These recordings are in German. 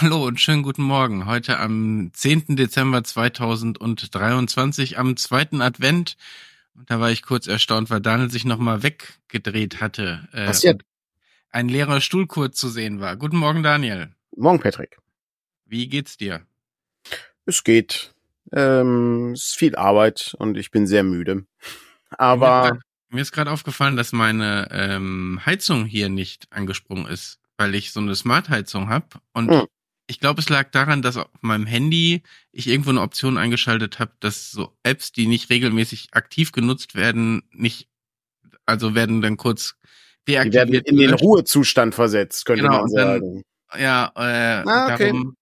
Hallo und schönen guten Morgen. Heute am 10. Dezember 2023, am zweiten Advent. Und da war ich kurz erstaunt, weil Daniel sich nochmal weggedreht hatte. Äh, Passiert. Ein leerer Stuhl kurz zu sehen war. Guten Morgen, Daniel. Morgen, Patrick. Wie geht's dir? Es geht. Ähm, es ist viel Arbeit und ich bin sehr müde. Aber. Mir ist gerade aufgefallen, dass meine ähm, Heizung hier nicht angesprungen ist weil ich so eine Smart-Heizung habe. Und hm. Ich glaube, es lag daran, dass auf meinem Handy ich irgendwo eine Option eingeschaltet habe, dass so Apps, die nicht regelmäßig aktiv genutzt werden, nicht, also werden dann kurz deaktiviert. Die werden in den Ruhezustand versetzt, könnte genau, man sagen. Dann, ja, äh, ah, okay. darum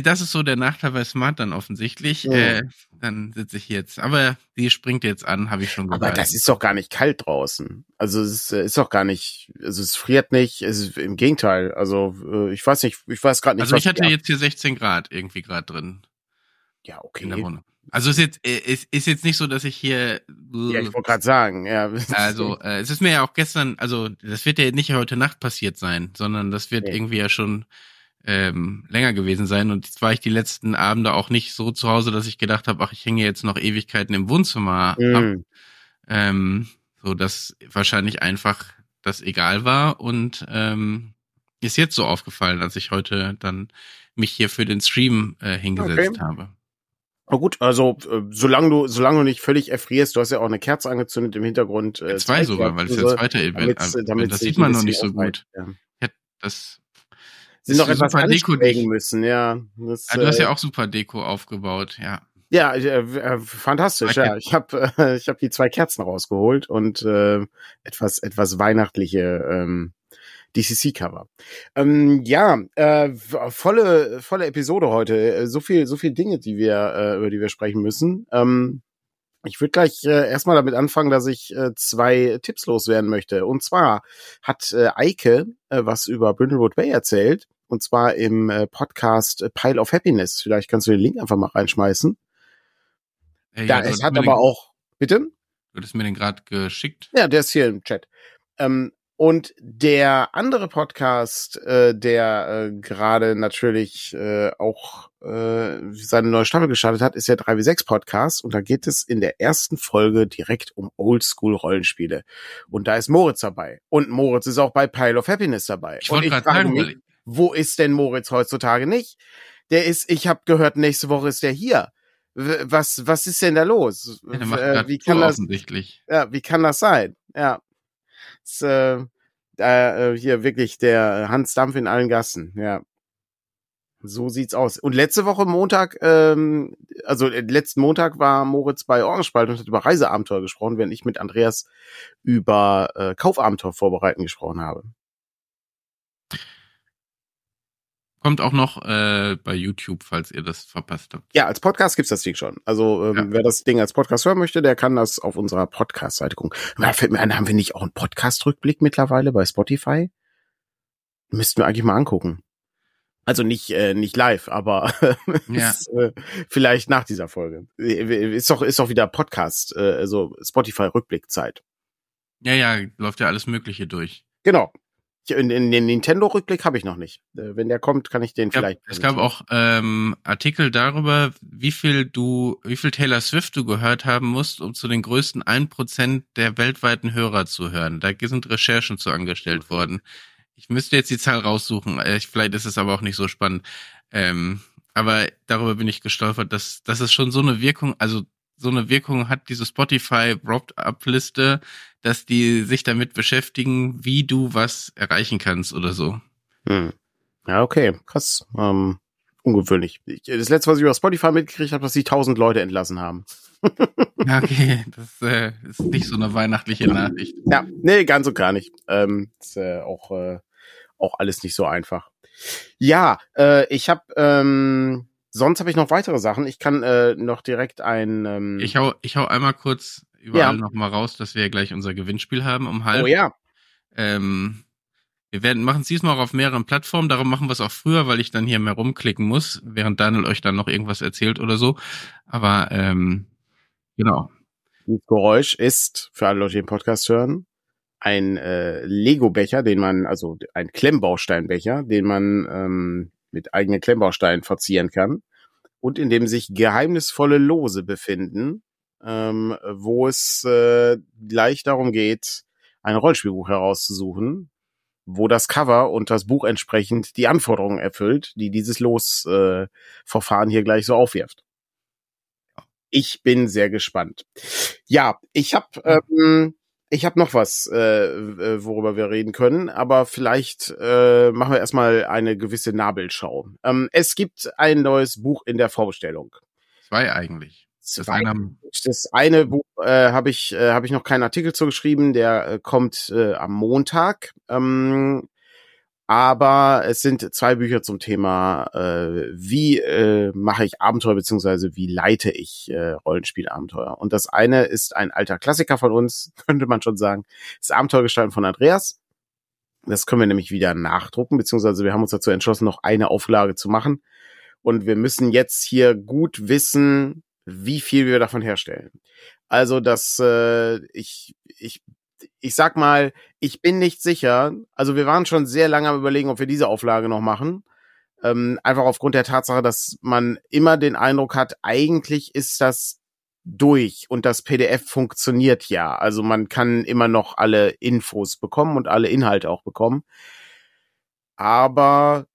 das ist so der Nachteil bei Smart dann offensichtlich. Ja. Äh, dann sitze ich jetzt. Aber die springt jetzt an, habe ich schon gehört. Aber das ist doch gar nicht kalt draußen. Also es ist, äh, ist doch gar nicht, also es friert nicht, es ist im Gegenteil. Also äh, ich weiß nicht, ich weiß gerade nicht. Also ich hatte jetzt hier 16 Grad irgendwie gerade drin. Ja, okay. In der Wohnung. Also es ist jetzt, ist, ist jetzt nicht so, dass ich hier. Ja, ich wollte gerade sagen, ja. Also äh, es ist mir ja auch gestern, also das wird ja nicht heute Nacht passiert sein, sondern das wird nee. irgendwie ja schon ähm, länger gewesen sein. Und jetzt war ich die letzten Abende auch nicht so zu Hause, dass ich gedacht habe, ach, ich hänge jetzt noch Ewigkeiten im Wohnzimmer mm. ab. Ähm, so dass wahrscheinlich einfach das egal war und ähm, ist jetzt so aufgefallen, als ich heute dann mich hier für den Stream äh, hingesetzt okay. habe. Na gut, also äh, solange du solange du nicht völlig erfrierst, du hast ja auch eine Kerze angezündet im Hintergrund. Äh, zwei sogar, weil es der zweite Event. Damit, damit das sieht man noch nicht so gut. Ja. ja. das sind noch etwas anstrengen müssen, ja. Das, ja. Du hast ja äh, auch super Deko aufgebaut, ja. Ja, äh, äh, fantastisch, ja. Ich habe äh, ich hab die zwei Kerzen rausgeholt und äh, etwas etwas weihnachtliche ähm, DCC-Cover. Ähm, ja, äh, volle volle Episode heute. So viel so viel Dinge, die wir äh, über die wir sprechen müssen. Ähm, ich würde gleich äh, erstmal damit anfangen, dass ich äh, zwei Tipps loswerden möchte. Und zwar hat äh, Eike äh, was über Brindlewood Bay erzählt. Und zwar im äh, Podcast Pile of Happiness. Vielleicht kannst du den Link einfach mal reinschmeißen. Hey, ja, da, es hat aber den, auch, bitte? Du hattest mir den gerade geschickt. Ja, der ist hier im Chat. Ähm, und der andere Podcast, äh, der äh, gerade natürlich äh, auch äh, seine neue Staffel gestartet hat, ist der 3W6 Podcast. Und da geht es in der ersten Folge direkt um Oldschool-Rollenspiele. Und da ist Moritz dabei. Und Moritz ist auch bei Pile of Happiness dabei. Ich wollte gerade sagen, mich, wo ist denn Moritz heutzutage nicht? Der ist, ich habe gehört, nächste Woche ist der hier. Was, was ist denn da los? Ja, äh, wie kann das. Ja, wie kann das sein? Ja. Das, äh, äh, hier wirklich der Hans Dampf in allen Gassen, ja. So sieht's aus. Und letzte Woche Montag, ähm, also äh, letzten Montag war Moritz bei Orgenspalt und hat über Reiseabenteuer gesprochen, während ich mit Andreas über äh, Kaufabenteuer vorbereiten gesprochen habe. Kommt auch noch äh, bei YouTube, falls ihr das verpasst habt. Ja, als Podcast gibt's das Ding schon. Also ähm, ja. wer das Ding als Podcast hören möchte, der kann das auf unserer Podcast-Seite gucken. Da fällt mir ein, haben wir nicht auch einen Podcast-Rückblick mittlerweile bei Spotify? Müssten wir eigentlich mal angucken. Also nicht äh, nicht live, aber ja. ist, äh, vielleicht nach dieser Folge. Ist doch ist doch wieder Podcast, äh, also Spotify Rückblickzeit. Ja, ja, läuft ja alles Mögliche durch. Genau. In, in den Nintendo-Rückblick habe ich noch nicht. Äh, wenn der kommt, kann ich den ja, vielleicht. Es gab auch ähm, Artikel darüber, wie viel du, wie viel Taylor Swift du gehört haben musst, um zu den größten 1% der weltweiten Hörer zu hören. Da sind Recherchen zu angestellt worden. Ich müsste jetzt die Zahl raussuchen. Äh, vielleicht ist es aber auch nicht so spannend. Ähm, aber darüber bin ich gestolpert, dass, dass es schon so eine Wirkung, also so eine Wirkung hat diese Spotify Wrapped Up Liste, dass die sich damit beschäftigen, wie du was erreichen kannst oder so. Hm. Ja, okay, krass. Ähm, ungewöhnlich. Ich, das letzte, was ich über Spotify mitgekriegt habe, dass sie tausend Leute entlassen haben. ja, okay, das äh, ist nicht so eine weihnachtliche Nachricht. Ja, nee, ganz und gar nicht. Ähm, ist äh, auch, äh, auch alles nicht so einfach. Ja, äh, ich habe ähm, sonst habe ich noch weitere Sachen. Ich kann äh, noch direkt ein. Ähm ich hau, ich hau einmal kurz überall ja. noch mal raus, dass wir gleich unser Gewinnspiel haben um halb. Oh ja. Ähm, wir werden machen es diesmal auch auf mehreren Plattformen. Darum machen wir es auch früher, weil ich dann hier mehr rumklicken muss, während Daniel euch dann noch irgendwas erzählt oder so. Aber ähm, genau. Das Geräusch ist für alle Leute, die den Podcast hören, ein äh, Lego-Becher, den man, also ein Klemmbausteinbecher, den man ähm, mit eigenen Klemmbausteinen verzieren kann und in dem sich geheimnisvolle Lose befinden, ähm, wo es äh, gleich darum geht, ein Rollspielbuch herauszusuchen, wo das Cover und das Buch entsprechend die Anforderungen erfüllt, die dieses Losverfahren äh, hier gleich so aufwirft. Ich bin sehr gespannt. Ja, ich habe ähm, ich habe noch was, äh, äh, worüber wir reden können, aber vielleicht äh, machen wir erstmal eine gewisse Nabelschau. Ähm, es gibt ein neues Buch in der Vorbestellung. Zwei eigentlich. Das, eine, das eine Buch äh, habe ich äh, habe ich noch keinen Artikel zugeschrieben, der äh, kommt äh, am Montag. Ähm, aber es sind zwei Bücher zum Thema, äh, wie äh, mache ich Abenteuer beziehungsweise wie leite ich äh, Rollenspielabenteuer. Und das eine ist ein alter Klassiker von uns, könnte man schon sagen, das Abenteuergestalten von Andreas. Das können wir nämlich wieder nachdrucken, beziehungsweise wir haben uns dazu entschlossen, noch eine Auflage zu machen. Und wir müssen jetzt hier gut wissen, wie viel wir davon herstellen. Also, dass äh, ich, ich ich sag mal, ich bin nicht sicher. Also wir waren schon sehr lange am überlegen, ob wir diese Auflage noch machen. Ähm, einfach aufgrund der Tatsache, dass man immer den Eindruck hat, eigentlich ist das durch und das PDF funktioniert ja. Also man kann immer noch alle Infos bekommen und alle Inhalte auch bekommen. Aber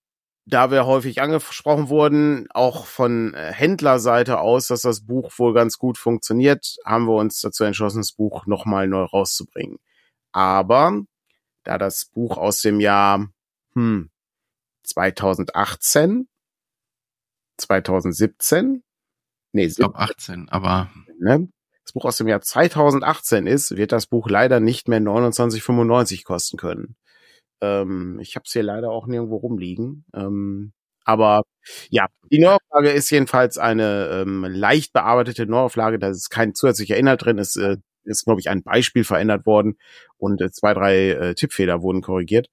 da wir häufig angesprochen wurden, auch von äh, Händlerseite aus, dass das Buch wohl ganz gut funktioniert, haben wir uns dazu entschlossen, das Buch nochmal neu rauszubringen. Aber da das Buch aus dem Jahr hm, 2018, 2017, nee, ich glaube 18, aber ne, das Buch aus dem Jahr 2018 ist, wird das Buch leider nicht mehr 29,95 kosten können. Ähm, ich habe es hier leider auch nirgendwo rumliegen. Ähm, aber ja, die Neuauflage ist jedenfalls eine ähm, leicht bearbeitete Neuauflage. Da ist kein zusätzlicher Inhalt drin. Es äh, ist, glaube ich, ein Beispiel verändert worden und äh, zwei, drei äh, Tippfehler wurden korrigiert.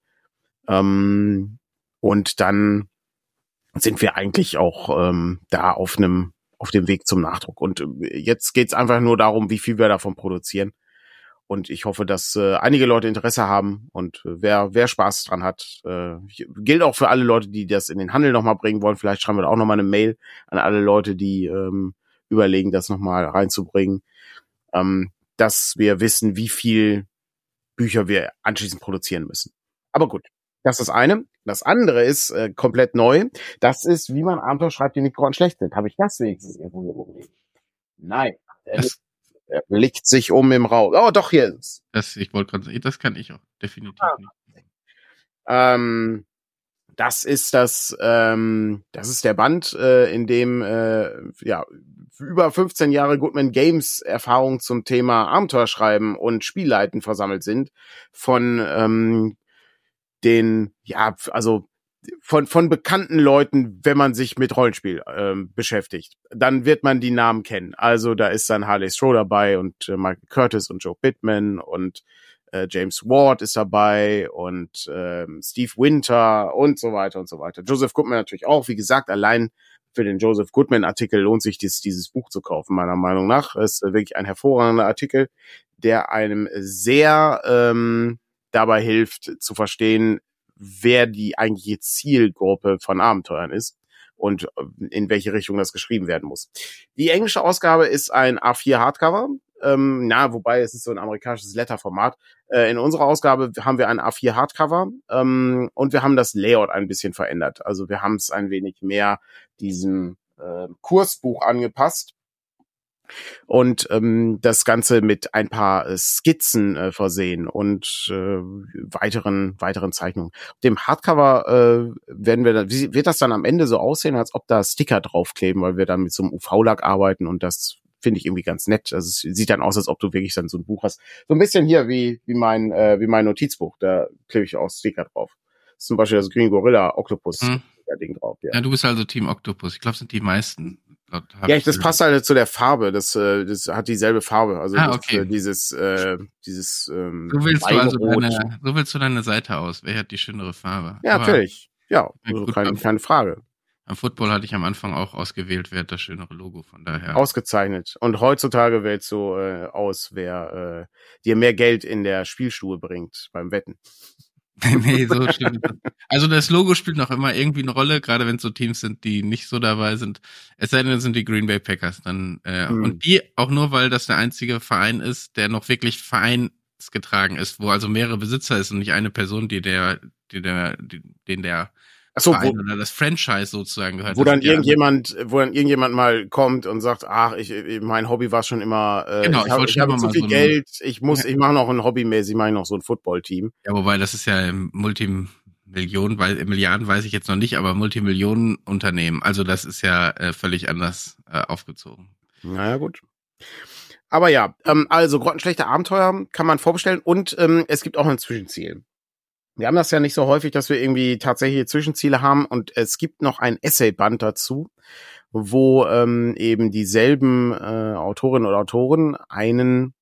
Ähm, und dann sind wir eigentlich auch ähm, da auf einem auf dem Weg zum Nachdruck. Und äh, jetzt geht's einfach nur darum, wie viel wir davon produzieren. Und ich hoffe, dass äh, einige Leute Interesse haben und äh, wer, wer Spaß dran hat, äh, gilt auch für alle Leute, die das in den Handel nochmal bringen wollen. Vielleicht schreiben wir da auch nochmal eine Mail an alle Leute, die ähm, überlegen, das nochmal reinzubringen, ähm, dass wir wissen, wie viel Bücher wir anschließend produzieren müssen. Aber gut, das ist das eine. Das andere ist äh, komplett neu. Das ist, wie man Abenteuer schreibt, die nicht gerade schlecht sind. Habe ich das wenigstens irgendwo rumliegen? Nein. Das er blickt sich um im Raum. Oh, doch, hier ist Das, ich wollte gerade sagen, das kann ich auch definitiv ah. nicht. Ähm, das ist das, ähm, das ist der Band, äh, in dem äh, ja über 15 Jahre Goodman Games Erfahrung zum Thema Abenteuerschreiben und Spielleiten versammelt sind von ähm, den ja also von, von bekannten Leuten, wenn man sich mit Rollenspiel ähm, beschäftigt. Dann wird man die Namen kennen. Also da ist dann Harley Stroh dabei und äh, Michael Curtis und Joe Pittman und äh, James Ward ist dabei und äh, Steve Winter und so weiter und so weiter. Joseph Goodman natürlich auch. Wie gesagt, allein für den Joseph Goodman Artikel lohnt sich dies, dieses Buch zu kaufen, meiner Meinung nach. Es ist wirklich ein hervorragender Artikel, der einem sehr ähm, dabei hilft zu verstehen, wer die eigentliche Zielgruppe von Abenteuern ist und äh, in welche Richtung das geschrieben werden muss. Die englische Ausgabe ist ein A4 Hardcover. Ähm, na, wobei es ist so ein amerikanisches Letterformat. Äh, in unserer Ausgabe haben wir ein A4 Hardcover ähm, und wir haben das Layout ein bisschen verändert. Also wir haben es ein wenig mehr diesem äh, Kursbuch angepasst und ähm, das Ganze mit ein paar äh, Skizzen äh, versehen und äh, weiteren weiteren Zeichnungen. Dem Hardcover äh, werden wir dann, wie, wird das dann am Ende so aussehen, als ob da Sticker draufkleben, weil wir dann mit so einem UV-Lack arbeiten und das finde ich irgendwie ganz nett. Also es sieht dann aus, als ob du wirklich dann so ein Buch hast. So ein bisschen hier wie wie mein äh, wie mein Notizbuch, da klebe ich auch Sticker drauf. Das ist zum Beispiel das Green Gorilla Octopus. Hm. Ding drauf. Ja. ja, du bist also Team Octopus. Ich glaube, sind die meisten ja, das passt halt zu der Farbe. Das, äh, das hat dieselbe Farbe. Also ah, okay. das, dieses, äh, dieses. Ähm, so willst du also deine, so willst du deine Seite aus. Wer hat die schönere Farbe? Ja, Aber, natürlich. Ja, also keine, keine Frage. Am Football hatte ich am Anfang auch ausgewählt, wer hat das schönere Logo, von daher. Ausgezeichnet. Und heutzutage wählst du äh, aus, wer äh, dir mehr Geld in der Spielstube bringt beim Wetten. nee, so stimmt. Also das Logo spielt noch immer irgendwie eine Rolle, gerade wenn es so Teams sind, die nicht so dabei sind. Es sei denn, es sind die Green Bay Packers dann. Äh, hm. Und die auch nur, weil das der einzige Verein ist, der noch wirklich vereinsgetragen ist, wo also mehrere Besitzer ist und nicht eine Person, die der, die der, die, den der Ach so, wo, oder das Franchise sozusagen gehört. Wo dann irgendjemand, wo dann irgendjemand mal kommt und sagt, ach, ich, mein Hobby war schon immer, äh, genau, ich, hab, ich habe zu viel so Geld, ich muss, ja. ich mache noch ein Hobbymäßig, mache ich noch so ein Footballteam. Ja, wobei das ist ja im Multimillionen, weil Milliarden weiß ich jetzt noch nicht, aber Multimillionenunternehmen. Also das ist ja äh, völlig anders äh, aufgezogen. Naja, gut. Aber ja, ähm, also grottenschlechte Abenteuer kann man vorbestellen und ähm, es gibt auch ein Zwischenziel. Wir haben das ja nicht so häufig, dass wir irgendwie tatsächlich Zwischenziele haben und es gibt noch ein Essayband dazu, wo ähm, eben dieselben äh, Autorinnen oder Autoren einen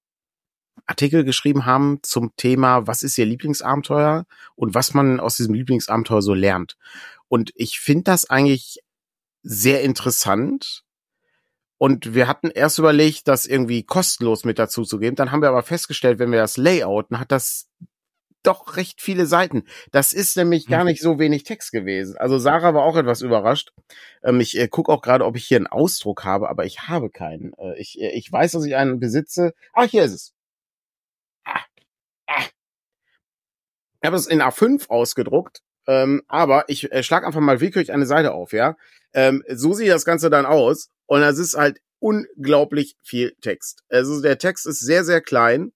Artikel geschrieben haben zum Thema, was ist ihr Lieblingsabenteuer und was man aus diesem Lieblingsabenteuer so lernt. Und ich finde das eigentlich sehr interessant. Und wir hatten erst überlegt, das irgendwie kostenlos mit dazu zu geben. Dann haben wir aber festgestellt, wenn wir das layouten, hat das doch recht viele Seiten. Das ist nämlich gar hm. nicht so wenig Text gewesen. Also Sarah war auch etwas überrascht. Ähm, ich äh, gucke auch gerade, ob ich hier einen Ausdruck habe, aber ich habe keinen. Äh, ich, äh, ich weiß, dass ich einen besitze. Ah, hier ist es. Ah, ah. Ich habe es in A5 ausgedruckt, ähm, aber ich äh, schlag einfach mal willkürlich eine Seite auf, ja. Ähm, so sieht das Ganze dann aus und das ist halt unglaublich viel Text. Also der Text ist sehr, sehr klein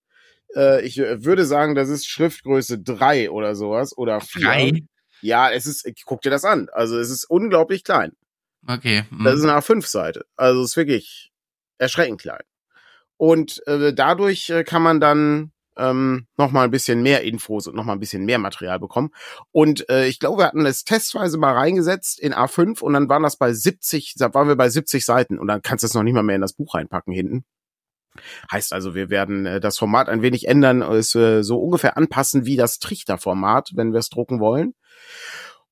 äh, ich äh, würde sagen, das ist Schriftgröße drei oder sowas oder vier. Drei? Ja, es ist, guck dir das an. Also es ist unglaublich klein. Okay. Mhm. Das ist eine A5-Seite. Also es ist wirklich erschreckend klein. Und äh, dadurch äh, kann man dann ähm, noch mal ein bisschen mehr Infos und noch mal ein bisschen mehr Material bekommen. Und äh, ich glaube, wir hatten es testweise mal reingesetzt in A5 und dann waren das bei 70, da waren wir bei 70 Seiten und dann kannst du es noch nicht mal mehr in das Buch reinpacken hinten. Heißt also, wir werden äh, das Format ein wenig ändern, es äh, so ungefähr anpassen wie das Trichterformat, wenn wir es drucken wollen.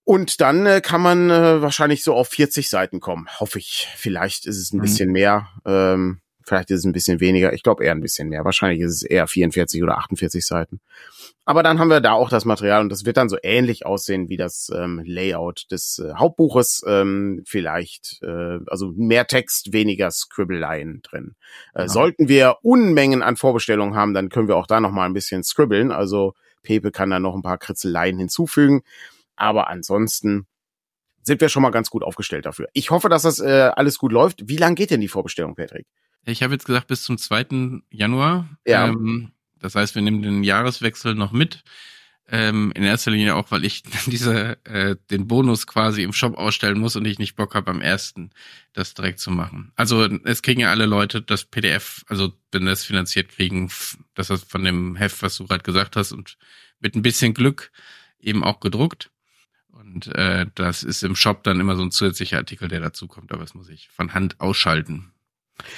Und dann äh, kann man äh, wahrscheinlich so auf 40 Seiten kommen. Hoffe ich. Vielleicht ist es ein mhm. bisschen mehr. Ähm, vielleicht ist es ein bisschen weniger. Ich glaube eher ein bisschen mehr. Wahrscheinlich ist es eher 44 oder 48 Seiten. Aber dann haben wir da auch das Material und das wird dann so ähnlich aussehen wie das ähm, Layout des äh, Hauptbuches. Ähm, vielleicht, äh, also mehr Text, weniger Scribbeleien drin. Äh, genau. Sollten wir Unmengen an Vorbestellungen haben, dann können wir auch da noch mal ein bisschen scribbeln. Also Pepe kann da noch ein paar Kritzeleien hinzufügen. Aber ansonsten sind wir schon mal ganz gut aufgestellt dafür. Ich hoffe, dass das äh, alles gut läuft. Wie lang geht denn die Vorbestellung, Patrick? Ich habe jetzt gesagt bis zum 2. Januar. Ja. Ähm, das heißt, wir nehmen den Jahreswechsel noch mit. Ähm, in erster Linie auch, weil ich diese äh, den Bonus quasi im Shop ausstellen muss und ich nicht Bock habe, am ersten das direkt zu machen. Also es kriegen ja alle Leute das PDF, also wenn das finanziert kriegen, das ist von dem Heft, was du gerade gesagt hast, und mit ein bisschen Glück eben auch gedruckt. Und äh, das ist im Shop dann immer so ein zusätzlicher Artikel, der dazu kommt, aber das muss ich von Hand ausschalten.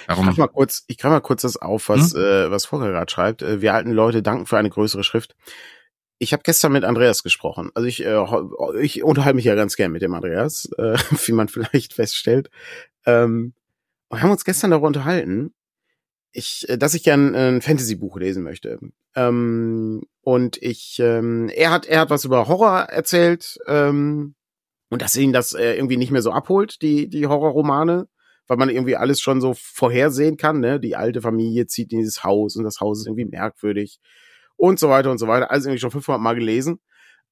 Darum. Ich greife mal kurz, ich greife mal kurz das auf, was, hm? äh, was Volker gerade schreibt. Äh, wir alten Leute danken für eine größere Schrift. Ich habe gestern mit Andreas gesprochen. Also ich, äh, ich unterhalte mich ja ganz gern mit dem Andreas, äh, wie man vielleicht feststellt. Ähm, wir haben uns gestern darüber unterhalten, ich, äh, dass ich gern ein Fantasy-Buch lesen möchte. Ähm, und ich, ähm, er hat, er hat was über Horror erzählt ähm, und dass ihn das äh, irgendwie nicht mehr so abholt, die die Horrorromane weil man irgendwie alles schon so vorhersehen kann. Ne? Die alte Familie zieht in dieses Haus und das Haus ist irgendwie merkwürdig und so weiter und so weiter. Alles irgendwie schon 500 Mal gelesen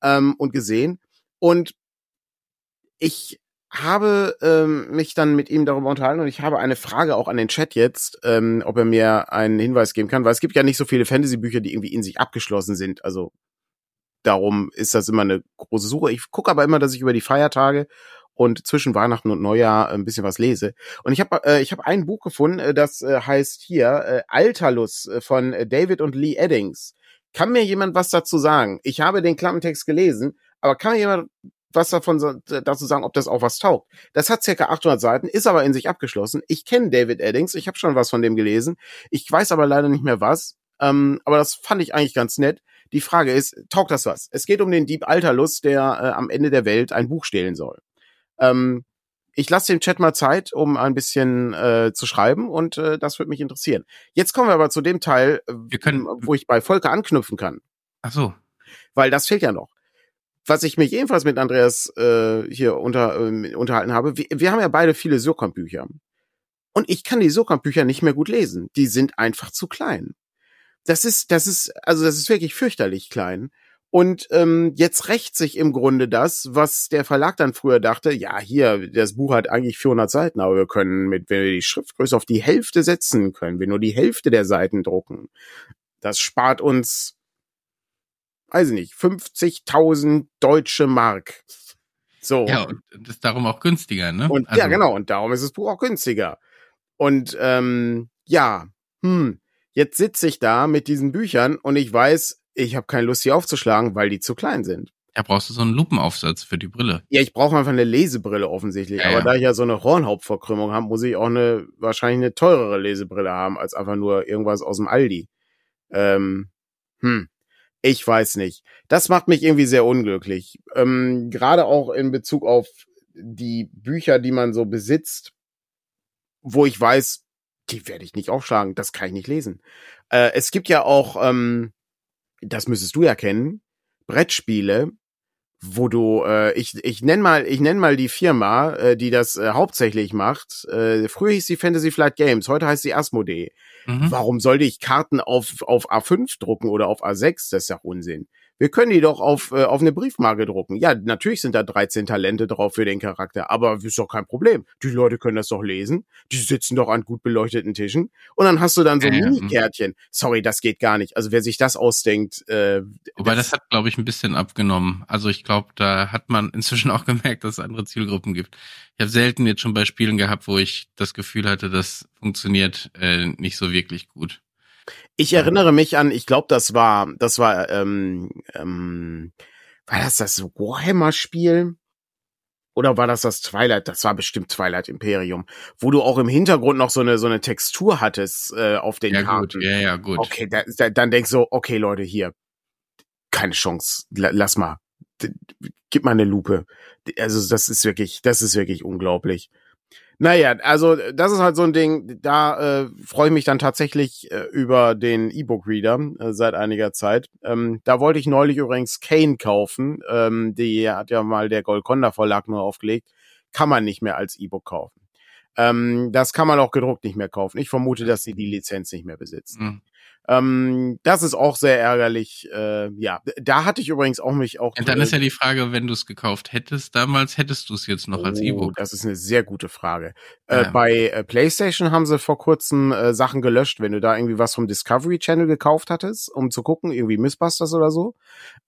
ähm, und gesehen. Und ich habe ähm, mich dann mit ihm darüber unterhalten und ich habe eine Frage auch an den Chat jetzt, ähm, ob er mir einen Hinweis geben kann, weil es gibt ja nicht so viele Fantasy-Bücher, die irgendwie in sich abgeschlossen sind. Also darum ist das immer eine große Suche. Ich gucke aber immer, dass ich über die Feiertage und zwischen Weihnachten und Neujahr ein bisschen was lese. Und ich habe äh, ich habe ein Buch gefunden, äh, das äh, heißt hier äh, Alterlus äh, von äh, David und Lee Eddings. Kann mir jemand was dazu sagen? Ich habe den Klappentext gelesen, aber kann mir jemand was davon dazu sagen, ob das auch was taugt. Das hat circa 800 Seiten, ist aber in sich abgeschlossen. Ich kenne David Eddings, ich habe schon was von dem gelesen. Ich weiß aber leider nicht mehr was. Ähm, aber das fand ich eigentlich ganz nett. Die Frage ist, taugt das was? Es geht um den Dieb Alterlus, der äh, am Ende der Welt ein Buch stehlen soll. Ähm, ich lasse dem Chat mal Zeit, um ein bisschen äh, zu schreiben und äh, das würde mich interessieren. Jetzt kommen wir aber zu dem Teil, Wir können- wo ich bei Volker anknüpfen kann, Ach so. weil das fehlt ja noch. Was ich mich ebenfalls mit Andreas äh, hier unter, äh, unterhalten habe, wir, wir haben ja beide viele Surkamp-Bücher. Und ich kann die Surkamp-Bücher nicht mehr gut lesen. Die sind einfach zu klein. Das ist, das ist, also das ist wirklich fürchterlich klein. Und ähm, jetzt rächt sich im Grunde das, was der Verlag dann früher dachte, ja, hier, das Buch hat eigentlich 400 Seiten, aber wir können mit, wenn wir die Schriftgröße auf die Hälfte setzen, können wir nur die Hälfte der Seiten drucken. Das spart uns, weiß ich nicht, 50.000 deutsche Mark. So. Ja, und das ist darum auch günstiger, ne? Und Also, ja, genau, und darum ist das Buch auch günstiger. Und ähm, ja, hm, jetzt sitze ich da mit diesen Büchern und ich weiß, ich habe keine Lust, sie aufzuschlagen, weil die zu klein sind. Da brauchst du so einen Lupenaufsatz für die Brille. Ja, ich brauche einfach eine Lesebrille offensichtlich. Ja, Aber ja. da ich ja so eine Hornhauptverkrümmung habe, muss ich auch eine wahrscheinlich eine teurere Lesebrille haben als einfach nur irgendwas aus dem Aldi. Ähm, hm, ich weiß nicht. Das macht mich irgendwie sehr unglücklich. Ähm, Gerade auch in Bezug auf die Bücher, die man so besitzt, wo ich weiß, die werde ich nicht aufschlagen, das kann ich nicht lesen. Äh, es gibt ja auch, ähm, das müsstest du ja kennen, Brettspiele, wo du, äh, ich, ich nenn mal, ich nenn mal die Firma, äh, die das äh, hauptsächlich macht. Äh, früher hieß sie Fantasy Flight Games, heute heißt sie Asmodee. Mhm. Warum sollte ich Karten auf, auf A5 drucken oder auf A6? Das ist ja Unsinn. Wir können die doch auf, äh, auf eine Briefmarke drucken. Ja, natürlich sind da 13 Talente drauf für den Charakter, aber ist doch kein Problem. Die Leute können das doch lesen. Die sitzen doch an gut beleuchteten Tischen. Und dann hast du dann so ja, Mini-Kärtchen. Sorry, das geht gar nicht. Also wer sich das ausdenkt, äh, Wobei das hat, glaube ich, ein bisschen abgenommen. Also ich glaube, da hat man inzwischen auch gemerkt, dass es andere Zielgruppen gibt. Ich habe selten jetzt schon bei Spielen gehabt, wo ich das Gefühl hatte, das funktioniert äh, nicht so wirklich gut. Ich erinnere mich an, ich glaube, das war, das war, ähm, ähm, war das das Warhammer-Spiel? Oder war das das Twilight? Das war bestimmt Twilight Imperium, wo du auch im Hintergrund noch so eine so eine Textur hattest äh, auf den Ja Karten. gut, ja, ja, gut. Okay, da, da, dann denkst du, okay, Leute, hier, keine Chance, La, lass mal, gib mal eine Lupe. Also das ist wirklich, das ist wirklich unglaublich. Naja, also das ist halt so ein Ding, da äh, freue ich mich dann tatsächlich äh, über den E-Book-Reader äh, seit einiger Zeit. Ähm, da wollte ich neulich übrigens Kane kaufen, ähm, die hat ja mal der Golconda Verlag nur aufgelegt, kann man nicht mehr als E-Book kaufen. Ähm, das kann man auch gedruckt nicht mehr kaufen. Ich vermute, dass sie die Lizenz nicht mehr besitzen. Hm. Ähm, das ist auch sehr ärgerlich. Äh, ja, da hatte ich übrigens auch mich auch. Und dann ist ja die Frage, wenn du es gekauft hättest damals, hättest du es jetzt noch als Oh, E-Book? Das ist eine sehr gute Frage. Äh, Ja. bei äh, PlayStation haben sie vor kurzem äh, Sachen gelöscht, wenn du da irgendwie was vom Discovery Channel gekauft hattest, um zu gucken, irgendwie Mythbusters oder so.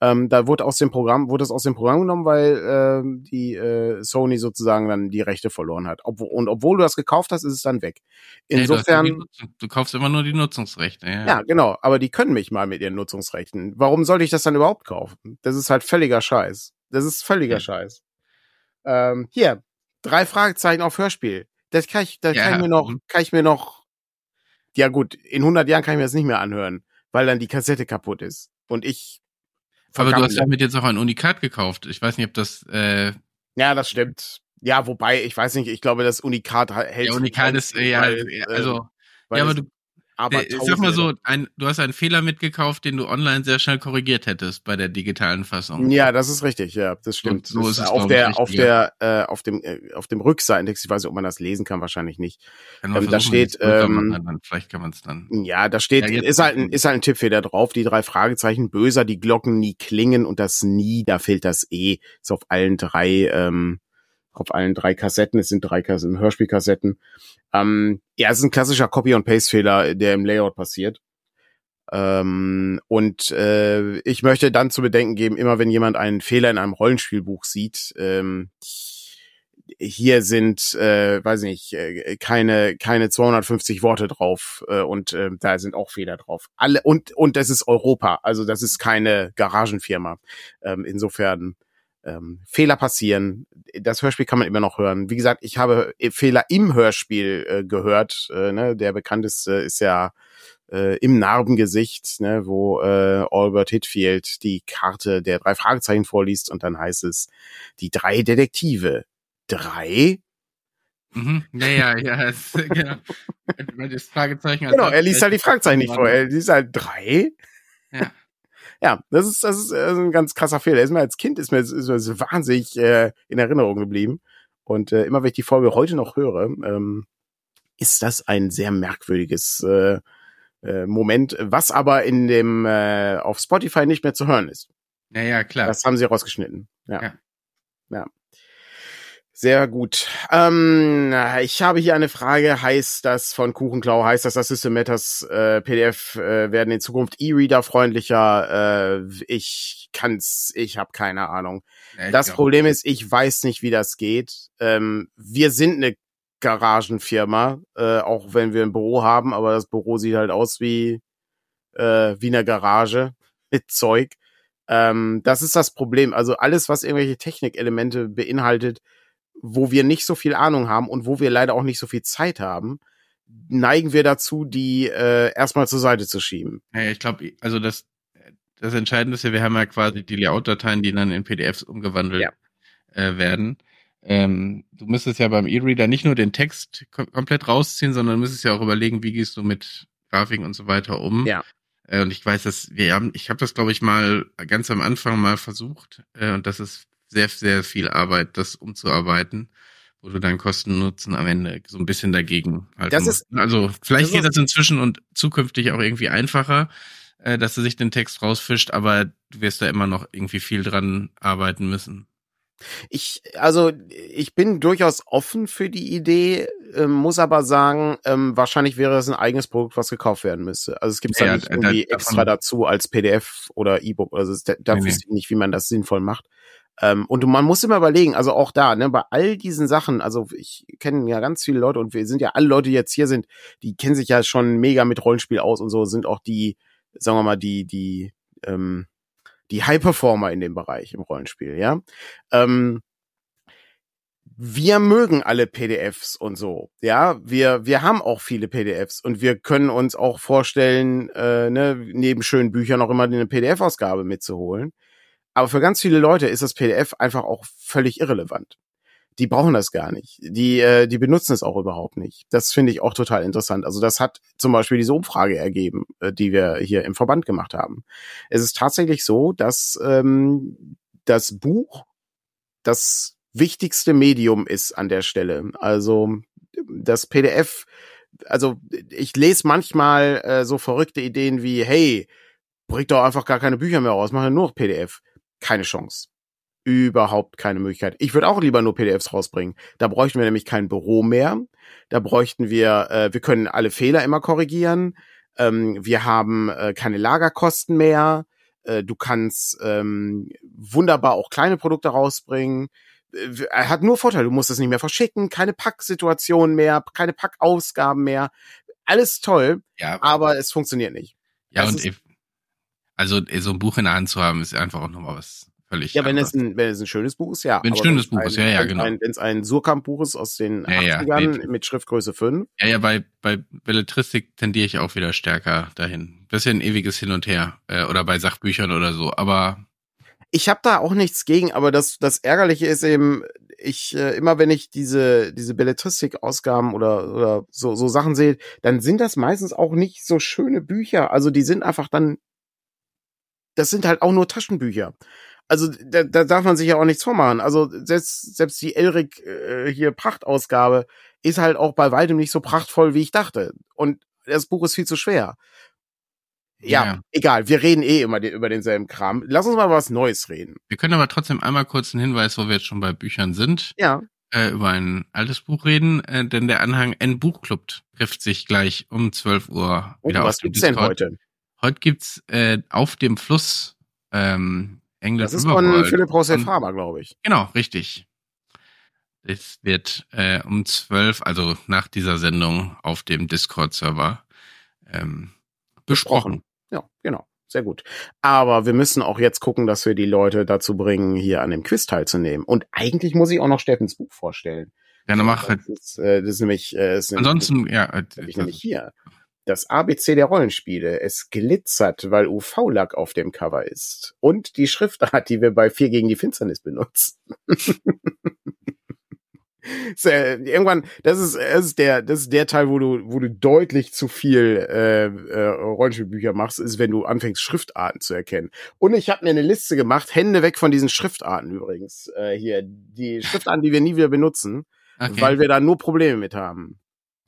Ähm, da wurde aus dem Programm, wurde es aus dem Programm genommen, weil ähm, die äh, Sony sozusagen dann die Rechte verloren hat. Obwohl, und obwohl du das gekauft hast, ist es dann weg. Nee, du, hast ja Insofern. die du kaufst immer nur die Nutzungsrechte. Ja, Ja, genau. Aber die können mich mal mit ihren Nutzungsrechten. Warum sollte ich das dann überhaupt kaufen? Das ist halt völliger Scheiß. Das ist völliger Ja. Scheiß. Ähm, hier, drei Fragezeichen auf Hörspiel. Das kann ich, das Ja, kann ich mir noch, mhm. kann ich mir noch, ja gut, in 100 Jahren kann ich mir das nicht mehr anhören, weil dann die Kassette kaputt ist. Und ich, Aber du hast damit jetzt auch ein Unikat gekauft. Ich weiß nicht, ob das äh, ja, das stimmt. Ja, wobei, ich weiß nicht, ich glaube, das Unikat hält. ja, Unikat ist, äh, ja, weil, ja, äh, also, weil ja, aber du, aber äh, sag mal so, ein, du hast einen Fehler mitgekauft, den du online sehr schnell korrigiert hättest bei der digitalen Fassung. Ja, das ist richtig, ja, das stimmt. so Das ist es, auf ich, der, auf richtiger. der, äh, auf dem, äh, auf dem Rückseitentext, ich weiß nicht, ob man das lesen kann, wahrscheinlich nicht. Ähm, da steht, ähm, dann vielleicht kann man es dann. Ja, da steht, Ja, ist halt ein, ist halt ein Tippfehler drauf, die drei Fragezeichen, böser, die Glocken nie klingen und das nie, da fehlt das E, ist auf allen drei, ähm, auf allen drei Kassetten, es sind drei Kassetten, Hörspielkassetten. Ähm, ja, es ist ein klassischer Copy- und Paste-Fehler, der im Layout passiert. Ähm, und äh, ich möchte dann zu bedenken geben, immer wenn jemand einen Fehler in einem Rollenspielbuch sieht, ähm, hier sind, äh, weiß nicht, äh, keine keine 250 Worte drauf äh, und äh, da sind auch Fehler drauf. Alle und und das ist Europa, also das ist keine Garagenfirma. Ähm, insofern ähm, Fehler passieren. Das Hörspiel kann man immer noch hören. Wie gesagt, ich habe Fehler im Hörspiel äh, gehört. Äh, ne? Der bekannteste ist ja äh, im Narbengesicht, ne, wo äh, Albert Hitfield die Karte der drei Fragezeichen vorliest und dann heißt es die drei Detektive. Drei Mhm. Ja, ja, ja. Es, genau. Das Fragezeichen genau, er liest halt die Fragezeichen nicht vor. Er liest halt drei. Ja. Ja, das ist, das ist äh, ein ganz krasser Fehler. Ist mir als Kind ist mir, ist mir so wahnsinnig äh, in Erinnerung geblieben. Und äh, immer wenn ich die Folge heute noch höre, ähm, ist das ein sehr merkwürdiges äh, äh, Moment, was aber in dem äh, auf Spotify nicht mehr zu hören ist. Ja, ja, klar. Das haben sie rausgeschnitten. Ja. ja. ja. Sehr gut. Ähm, ich habe hier eine Frage. Heißt das von Kuchenklau, heißt das, dass System Matters äh, PDF äh, werden in Zukunft E-Reader freundlicher? Äh, ich kann's, ich habe keine Ahnung. Ja, das Problem ist, ich weiß nicht, wie das geht. Ähm, wir sind eine Garagenfirma, äh, auch wenn wir ein Büro haben, aber das Büro sieht halt aus wie äh, wie eine Garage mit Zeug. Ähm, das ist das Problem. Also alles, was irgendwelche Technikelemente beinhaltet, wo wir nicht so viel Ahnung haben und wo wir leider auch nicht so viel Zeit haben, neigen wir dazu, die äh, erstmal zur Seite zu schieben. Ja, ich glaube, also das, das Entscheidende ist ja, wir haben ja quasi die Layout-Dateien, die dann in PDFs umgewandelt ja. äh, werden. Ähm, du müsstest ja beim E-Reader nicht nur den Text kom komplett rausziehen, sondern müsstest ja auch überlegen, wie gehst du mit Grafiken und so weiter um. Ja. Äh, und ich weiß, dass wir haben, ich habe das glaube ich mal ganz am Anfang mal versucht äh, und das ist sehr, sehr viel Arbeit, das umzuarbeiten, wo du deinen Kosten-Nutzen am Ende so ein bisschen dagegen halten das ist, Also vielleicht das geht das inzwischen und zukünftig auch irgendwie einfacher, äh, dass du sich den Text rausfischt, aber du wirst da immer noch irgendwie viel dran arbeiten müssen. Ich, also ich bin durchaus offen für die Idee, äh, muss aber sagen, ähm, wahrscheinlich wäre es ein eigenes Produkt, was gekauft werden müsste. Also es gibt es ja, nicht irgendwie da, extra dazu als PDF oder E-Book. Also da, da nee, wüsste ich nicht, wie man das sinnvoll macht. Ähm, und man muss immer überlegen, also auch da, ne, bei all diesen Sachen, also ich kenne ja ganz viele Leute und wir sind ja alle Leute, die jetzt hier sind, die kennen sich ja schon mega mit Rollenspiel aus und so, sind auch die, sagen wir mal, die, die, ähm, die High-Performer in dem Bereich im Rollenspiel, ja. Ähm, wir mögen alle PDFs und so, ja. Wir, wir haben auch viele PDFs und wir können uns auch vorstellen, äh, ne, neben schönen Büchern auch immer eine PDF-Ausgabe mitzuholen. Aber für ganz viele Leute ist das PDF einfach auch völlig irrelevant. Die brauchen das gar nicht. Die, äh, die benutzen es auch überhaupt nicht. Das finde ich auch total interessant. Also das hat zum Beispiel diese Umfrage ergeben, äh, die wir hier im Verband gemacht haben. Es ist tatsächlich so, dass ähm, das Buch das wichtigste Medium ist an der Stelle. Also das PDF, also ich lese manchmal äh, so verrückte Ideen wie, hey, bringt doch einfach gar keine Bücher mehr raus, mach nur noch PDF keine Chance. Überhaupt keine Möglichkeit. Ich würde auch lieber nur PDFs rausbringen. Da bräuchten wir nämlich kein Büro mehr. Da bräuchten wir, äh, wir können alle Fehler immer korrigieren. Ähm, wir haben äh, keine Lagerkosten mehr. Äh, du kannst ähm, wunderbar auch kleine Produkte rausbringen. Er hat nur Vorteile. Du musst es nicht mehr verschicken, keine Packsituation mehr, keine Packausgaben mehr. Alles toll, ja, aber es funktioniert nicht. Ja, das und also eh, so ein Buch in der Hand zu haben, ist einfach auch nochmal was völlig. Ja, wenn es, ein, wenn es ein schönes Buch ist, ja. Wenn es ein schönes Buch ist, ja, ja, genau. Wenn es ein Surkamp-Buch ist aus den ja, 80ern ja, mit Schriftgröße 5. Ja, ja, bei, bei Belletristik tendiere ich auch wieder stärker dahin. Das ist ja ein ewiges Hin und Her. Äh, oder bei Sachbüchern oder so, aber. Ich habe da auch nichts gegen, aber das, das Ärgerliche ist eben, ich, äh, immer wenn ich diese, diese Belletristik-Ausgaben oder, oder so, so Sachen sehe, dann sind das meistens auch nicht so schöne Bücher. Also die sind einfach dann das sind halt auch nur Taschenbücher. Also da, da darf man sich ja auch nichts vormachen. Also selbst, selbst die Elric äh, hier Prachtausgabe ist halt auch bei weitem nicht so prachtvoll, wie ich dachte. Und das Buch ist viel zu schwer. Ja, ja, egal. Wir reden eh immer über denselben Kram. Lass uns mal was Neues reden. Wir können aber trotzdem einmal kurz einen Hinweis, wo wir jetzt schon bei Büchern sind. Ja. Äh, über ein altes Buch reden, äh, denn der Anhang N Buchclub trifft sich gleich um 12 Uhr oh, wieder oh, was gibt's denn heute? Heute gibt's äh, auf dem Fluss ähm, Englisch. Das ist von Philipp Josef Faber, glaube ich. Genau, richtig. Es wird äh, um zwölf, also nach dieser Sendung auf dem Discord-Server ähm, besprochen. Ja, genau. Sehr gut. Aber wir müssen auch jetzt gucken, dass wir die Leute dazu bringen, hier an dem Quiz teilzunehmen. Und eigentlich muss ich auch noch Steffens Buch vorstellen. Ja, dann mach. Das ist, äh, das ist nämlich. Äh, ist Ansonsten, nämlich, ja. Äh, ich nämlich hier das ABC der Rollenspiele. Es glitzert, weil UV-Lack auf dem Cover ist. Und die Schriftart, die wir bei 4 gegen die Finsternis benutzen. irgendwann, das ist, das ist der, das ist der Teil, wo du, wo du deutlich zu viel äh, äh, Rollenspielbücher machst, ist, wenn du anfängst, Schriftarten zu erkennen. Und ich habe mir eine Liste gemacht, Hände weg von diesen Schriftarten übrigens. Äh, hier, die Schriftarten, die wir nie wieder benutzen, okay. weil wir da nur Probleme mit haben.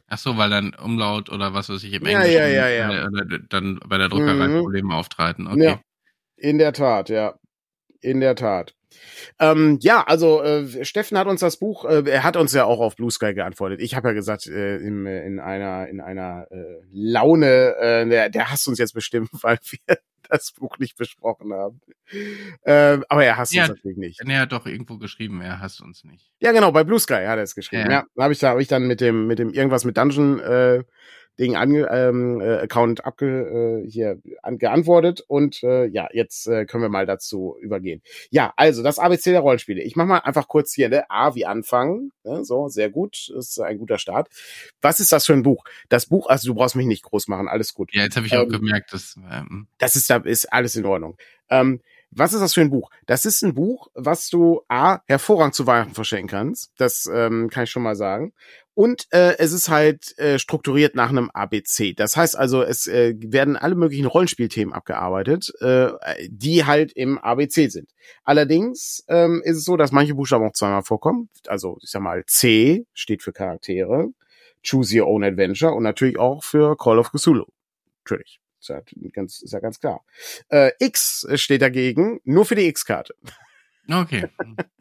Ach so, weil dann Umlaut oder was weiß ich im ja, Englischen ja, ja, ja. dann bei der Druckerei mhm. Probleme auftreten. Okay. Ja, in der Tat, ja. In der Tat. Ähm, ja, also äh, Steffen hat uns das Buch, äh, er hat uns ja auch auf Blue Sky geantwortet. Ich habe ja gesagt, äh, in, in einer in einer äh, Laune, äh, der, der hasst uns jetzt bestimmt, weil wir das Buch nicht besprochen haben. Ähm, aber er hasst ja, uns natürlich nicht. Er hat doch irgendwo geschrieben, er hasst uns nicht. Ja, genau, bei Blue Sky hat er es geschrieben. Ja, ja habe ich da habe ich dann mit dem mit dem irgendwas mit Dungeon äh, Ding ange, ähm, äh, Account abge, äh, hier an, geantwortet und äh, ja, jetzt äh, können wir mal dazu übergehen. Ja, also das ABC der Rollenspiele. Ich mache mal einfach kurz hier ne, A wie anfangen. Ne, so, sehr gut, ist ein guter Start. Was ist das für ein Buch? Das Buch, also du brauchst mich nicht groß machen, alles gut. Ja, jetzt habe ich ähm, auch gemerkt, dass ähm, das ist da ist alles in Ordnung. Ähm, was ist das für ein Buch? Das ist ein Buch, was du A, hervorragend zu Weihnachten verschenken kannst. Das ähm, kann ich schon mal sagen. Und äh, es ist halt äh, strukturiert nach einem ABC. Das heißt also, es äh, werden alle möglichen Rollenspielthemen abgearbeitet, äh, die halt im ABC sind. Allerdings ähm, ist es so, dass manche Buchstaben auch zweimal vorkommen. Also ich sag mal, C steht für Charaktere, Choose Your Own Adventure und natürlich auch für Call of Cthulhu. Natürlich. Ist ja ganz, ist ja ganz klar. Äh, X steht dagegen nur für die X-Karte. Okay.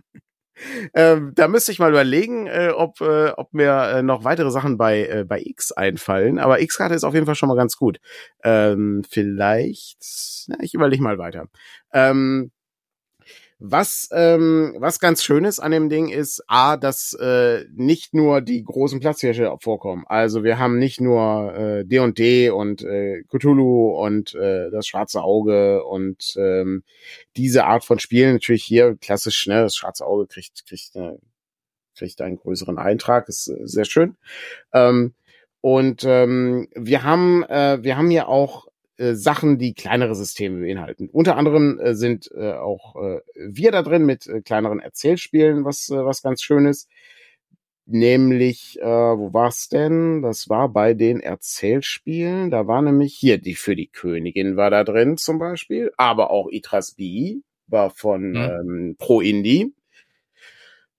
Ähm, da müsste ich mal überlegen, äh, ob, äh, ob mir äh, noch weitere Sachen bei, äh, bei X einfallen. Aber X-Karte ist auf jeden Fall schon mal ganz gut. Ähm, vielleicht, na, ich überlege mal weiter. Ähm, was, ähm, was ganz schön ist an dem Ding ist, A, dass äh, nicht nur die großen Platzhirsche vorkommen. Also wir haben nicht nur äh, D&D und äh, Cthulhu und äh, das schwarze Auge und ähm, diese Art von Spielen. Natürlich hier klassisch, ne, das schwarze Auge kriegt, kriegt, äh, kriegt einen größeren Eintrag, ist äh, sehr schön. Ähm, und ähm, wir haben, äh, wir haben hier auch äh, Sachen, die kleinere Systeme beinhalten. Unter anderem äh, sind äh, auch äh, wir da drin mit äh, kleineren Erzählspielen, was, äh, was ganz schön ist. Nämlich, äh, wo war's denn? Das war bei den Erzählspielen. Da war nämlich hier die für die Königin war da drin zum Beispiel, aber auch Itras B war von mhm. ähm, Pro Indie.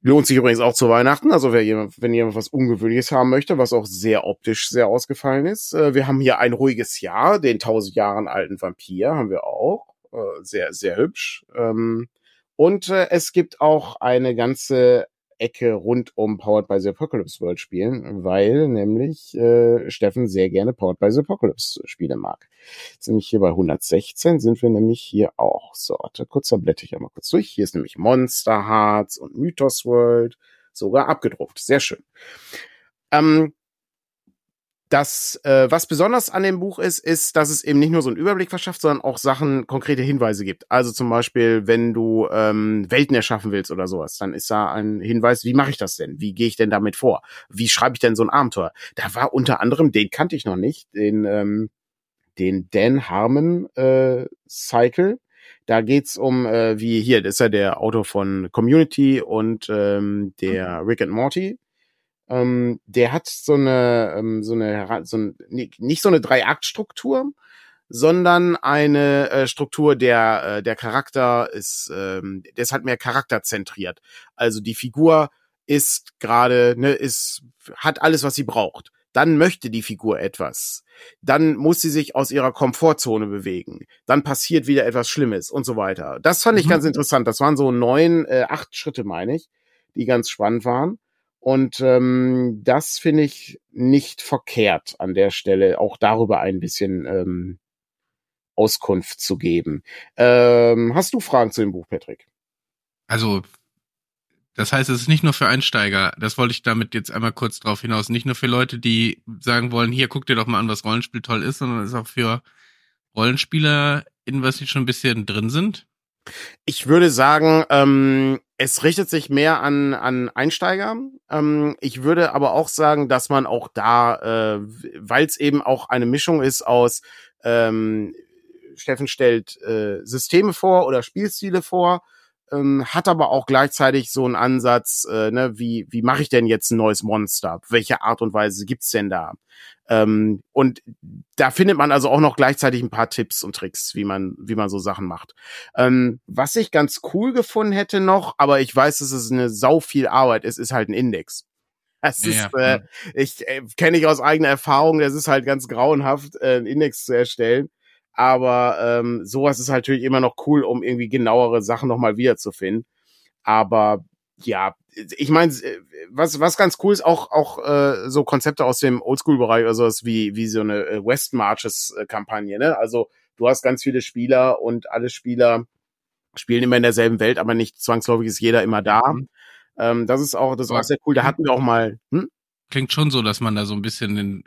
Lohnt sich übrigens auch zu Weihnachten. Also wer jemand, wenn jemand was Ungewöhnliches haben möchte, was auch sehr optisch sehr ausgefallen ist. Äh, wir haben hier ein ruhiges Jahr, den tausend Jahren alten Vampir haben wir auch. Äh, sehr, sehr hübsch. Ähm, und äh, es gibt auch eine ganze Ecke rund um Powered by the Apocalypse World spielen, weil nämlich äh, Steffen sehr gerne Powered by the Apocalypse Spiele mag. Jetzt nämlich hier bei 116 sind wir nämlich hier auch. So, warte, kurz blätter ich einmal kurz durch. Hier ist nämlich Monster Hearts und Mythos World sogar abgedruckt. Sehr schön. Ähm, das, äh, was besonders an dem Buch ist, ist, dass es eben nicht nur so einen Überblick verschafft, sondern auch Sachen, konkrete Hinweise gibt. Also zum Beispiel, wenn du ähm, Welten erschaffen willst oder sowas, dann ist da ein Hinweis, wie mache ich das denn? Wie gehe ich denn damit vor? Wie schreibe ich denn so ein Abenteuer? Da war unter anderem, den kannte ich noch nicht, den, ähm, den Dan Harmon äh, Cycle. Da geht's um, äh, wie hier, das ist ja der Autor von Community und ähm, der mhm. Rick and Morty ähm, der hat so eine, ähm, so eine, so ein, nicht so eine Drei-Akt-Struktur, sondern eine äh, Struktur der äh, der Charakter ist ähm, der ist halt mehr charakterzentriert. Also die Figur ist gerade ne ist hat alles was sie braucht. Dann möchte die Figur etwas. Dann muss sie sich aus ihrer Komfortzone bewegen. Dann passiert wieder etwas Schlimmes und so weiter. Das fand ich mhm. ganz interessant. Das waren so neun, äh, acht Schritte, meine ich, die ganz spannend waren. Und ähm, das finde ich nicht verkehrt an der Stelle, auch darüber ein bisschen ähm, Auskunft zu geben. Ähm, hast du Fragen zu dem Buch, Patrick? Also, das heißt, es ist nicht nur für Einsteiger. Das wollte ich damit jetzt einmal kurz drauf hinaus. Nicht nur für Leute, die sagen wollen, hier guck dir doch mal an, was Rollenspiel toll ist, sondern es ist auch für Rollenspieler, in was sie schon ein bisschen drin sind. Ich würde sagen, ähm, es richtet sich mehr an, an Einsteiger. Ähm, ich würde aber auch sagen, dass man auch da, äh, weil es eben auch eine Mischung ist aus, ähm, Steffen stellt äh, Systeme vor oder Spielstile vor, ähm, hat aber auch gleichzeitig so einen Ansatz, äh, ne, wie, wie mache ich denn jetzt ein neues Monster? Welche Art und Weise gibt's denn da? Ähm, und da findet man also auch noch gleichzeitig ein paar Tipps und Tricks, wie man, wie man so Sachen macht. Ähm, was ich ganz cool gefunden hätte noch, aber ich weiß, dass es eine sau viel Arbeit ist, ist halt ein Index. Das ja, ist, äh, ich äh, kenne ich aus eigener Erfahrung, das ist halt ganz grauenhaft, äh, einen Index zu erstellen. Aber ähm, sowas ist natürlich immer noch cool, um irgendwie genauere Sachen nochmal wiederzufinden. Aber ja, ich meine, was was ganz cool ist, auch auch äh, so Konzepte aus dem Oldschool-Bereich, also was wie wie so eine äh, West Marches-Kampagne. Ne? Also du hast ganz viele Spieler und alle Spieler spielen immer in derselben Welt, aber nicht zwangsläufig ist jeder immer da. Mhm. Ähm, das ist auch das auch sehr cool. Da hatten wir auch mal. Hm? Klingt schon so, dass man da so ein bisschen den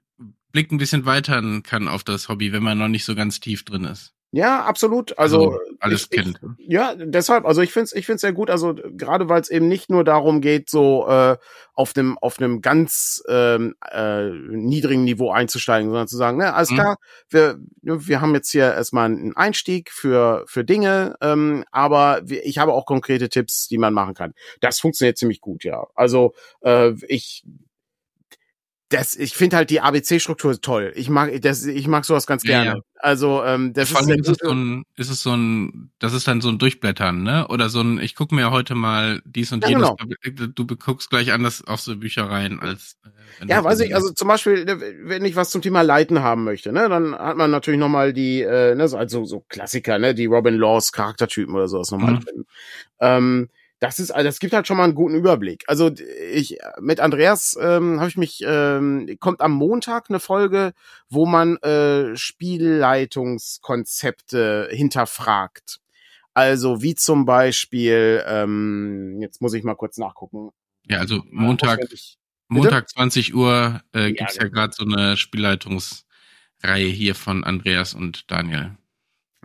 Blick ein bisschen weitern kann auf das Hobby, wenn man noch nicht so ganz tief drin ist. Ja, absolut. Also, also alles ich, kennt. Ich, ja, deshalb. Also ich finde es, ich finde sehr gut. Also gerade weil es eben nicht nur darum geht, so äh, auf einem auf einem ganz ähm, äh, niedrigen Niveau einzusteigen, sondern zu sagen, ne, alles mhm. klar, wir wir haben jetzt hier erstmal einen Einstieg für für Dinge, ähm, aber ich habe auch konkrete Tipps, die man machen kann. Das funktioniert ziemlich gut, ja. Also äh, ich das, ich finde halt die ABC-Struktur toll. Ich mag, das, ich mag sowas ganz gerne. Ja, ja. Also ähm, das Vor ist, ist es so ein, ist es so ein, das ist dann so ein Durchblättern, ne? Oder so ein, ich gucke mir heute mal dies und ja, jenes. Genau. Du guckst gleich anders auf so Büchereien als. Äh, ja, weiß ich. Also zum Beispiel, ne, wenn ich was zum Thema Leiten haben möchte, ne, dann hat man natürlich noch mal die, äh, ne, also so Klassiker, ne, die Robin Laws Charaktertypen oder sowas nochmal mhm. drin. Ähm, das ist, also das gibt halt schon mal einen guten Überblick. Also ich mit Andreas ähm, habe ich mich ähm, kommt am Montag eine Folge, wo man äh, Spielleitungskonzepte hinterfragt. Also wie zum Beispiel, ähm, jetzt muss ich mal kurz nachgucken. Ja, also Montag, Montag 20 Uhr äh, gibt's ja, ja gerade genau. so eine Spielleitungsreihe hier von Andreas und Daniel.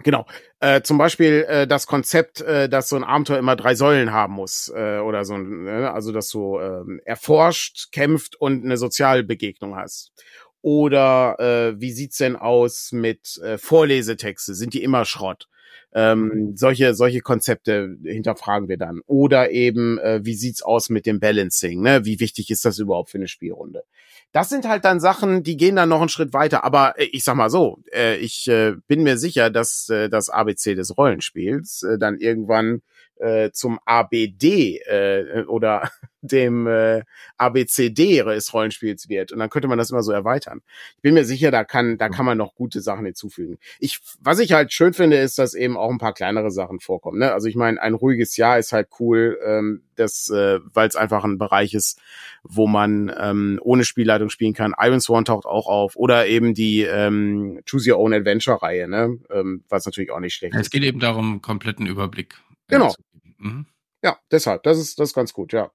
Genau. Äh, zum Beispiel äh, das Konzept, äh, dass so ein Abenteuer immer drei Säulen haben muss äh, oder so, ne? also dass du äh, erforscht, kämpft und eine Sozialbegegnung hast. Oder äh, wie sieht's denn aus mit äh, Vorlesetexte? Sind die immer Schrott? Ähm, solche solche Konzepte hinterfragen wir dann. Oder eben äh, wie sieht's aus mit dem Balancing? Ne? Wie wichtig ist das überhaupt für eine Spielrunde? Das sind halt dann Sachen, die gehen dann noch einen Schritt weiter. Aber äh, ich sag mal so, äh, ich äh, bin mir sicher, dass das ABC des Rollenspiels dann irgendwann äh, zum ABD äh, oder dem äh, ABCD des Rollenspiels wird. Und dann könnte man das immer so erweitern. Ich bin mir sicher, da kann, da kann man noch gute Sachen hinzufügen. Ich, was ich halt schön finde, ist, dass eben auch ein paar kleinere Sachen vorkommen. Ne? Also ich meine, ein ruhiges Jahr ist halt cool, ähm, das, äh, weil es einfach ein Bereich ist, wo man ähm, ohne Spielleitung spielen kann. Iron Swan taucht auch auf. Oder eben die ähm, Choose Your Own Adventure-Reihe, ne? ähm, was natürlich auch nicht schlecht es ist. Es geht eben darum, kompletten Überblick. Genau. Mhm. Ja, deshalb, das ist, das ist ganz gut, ja.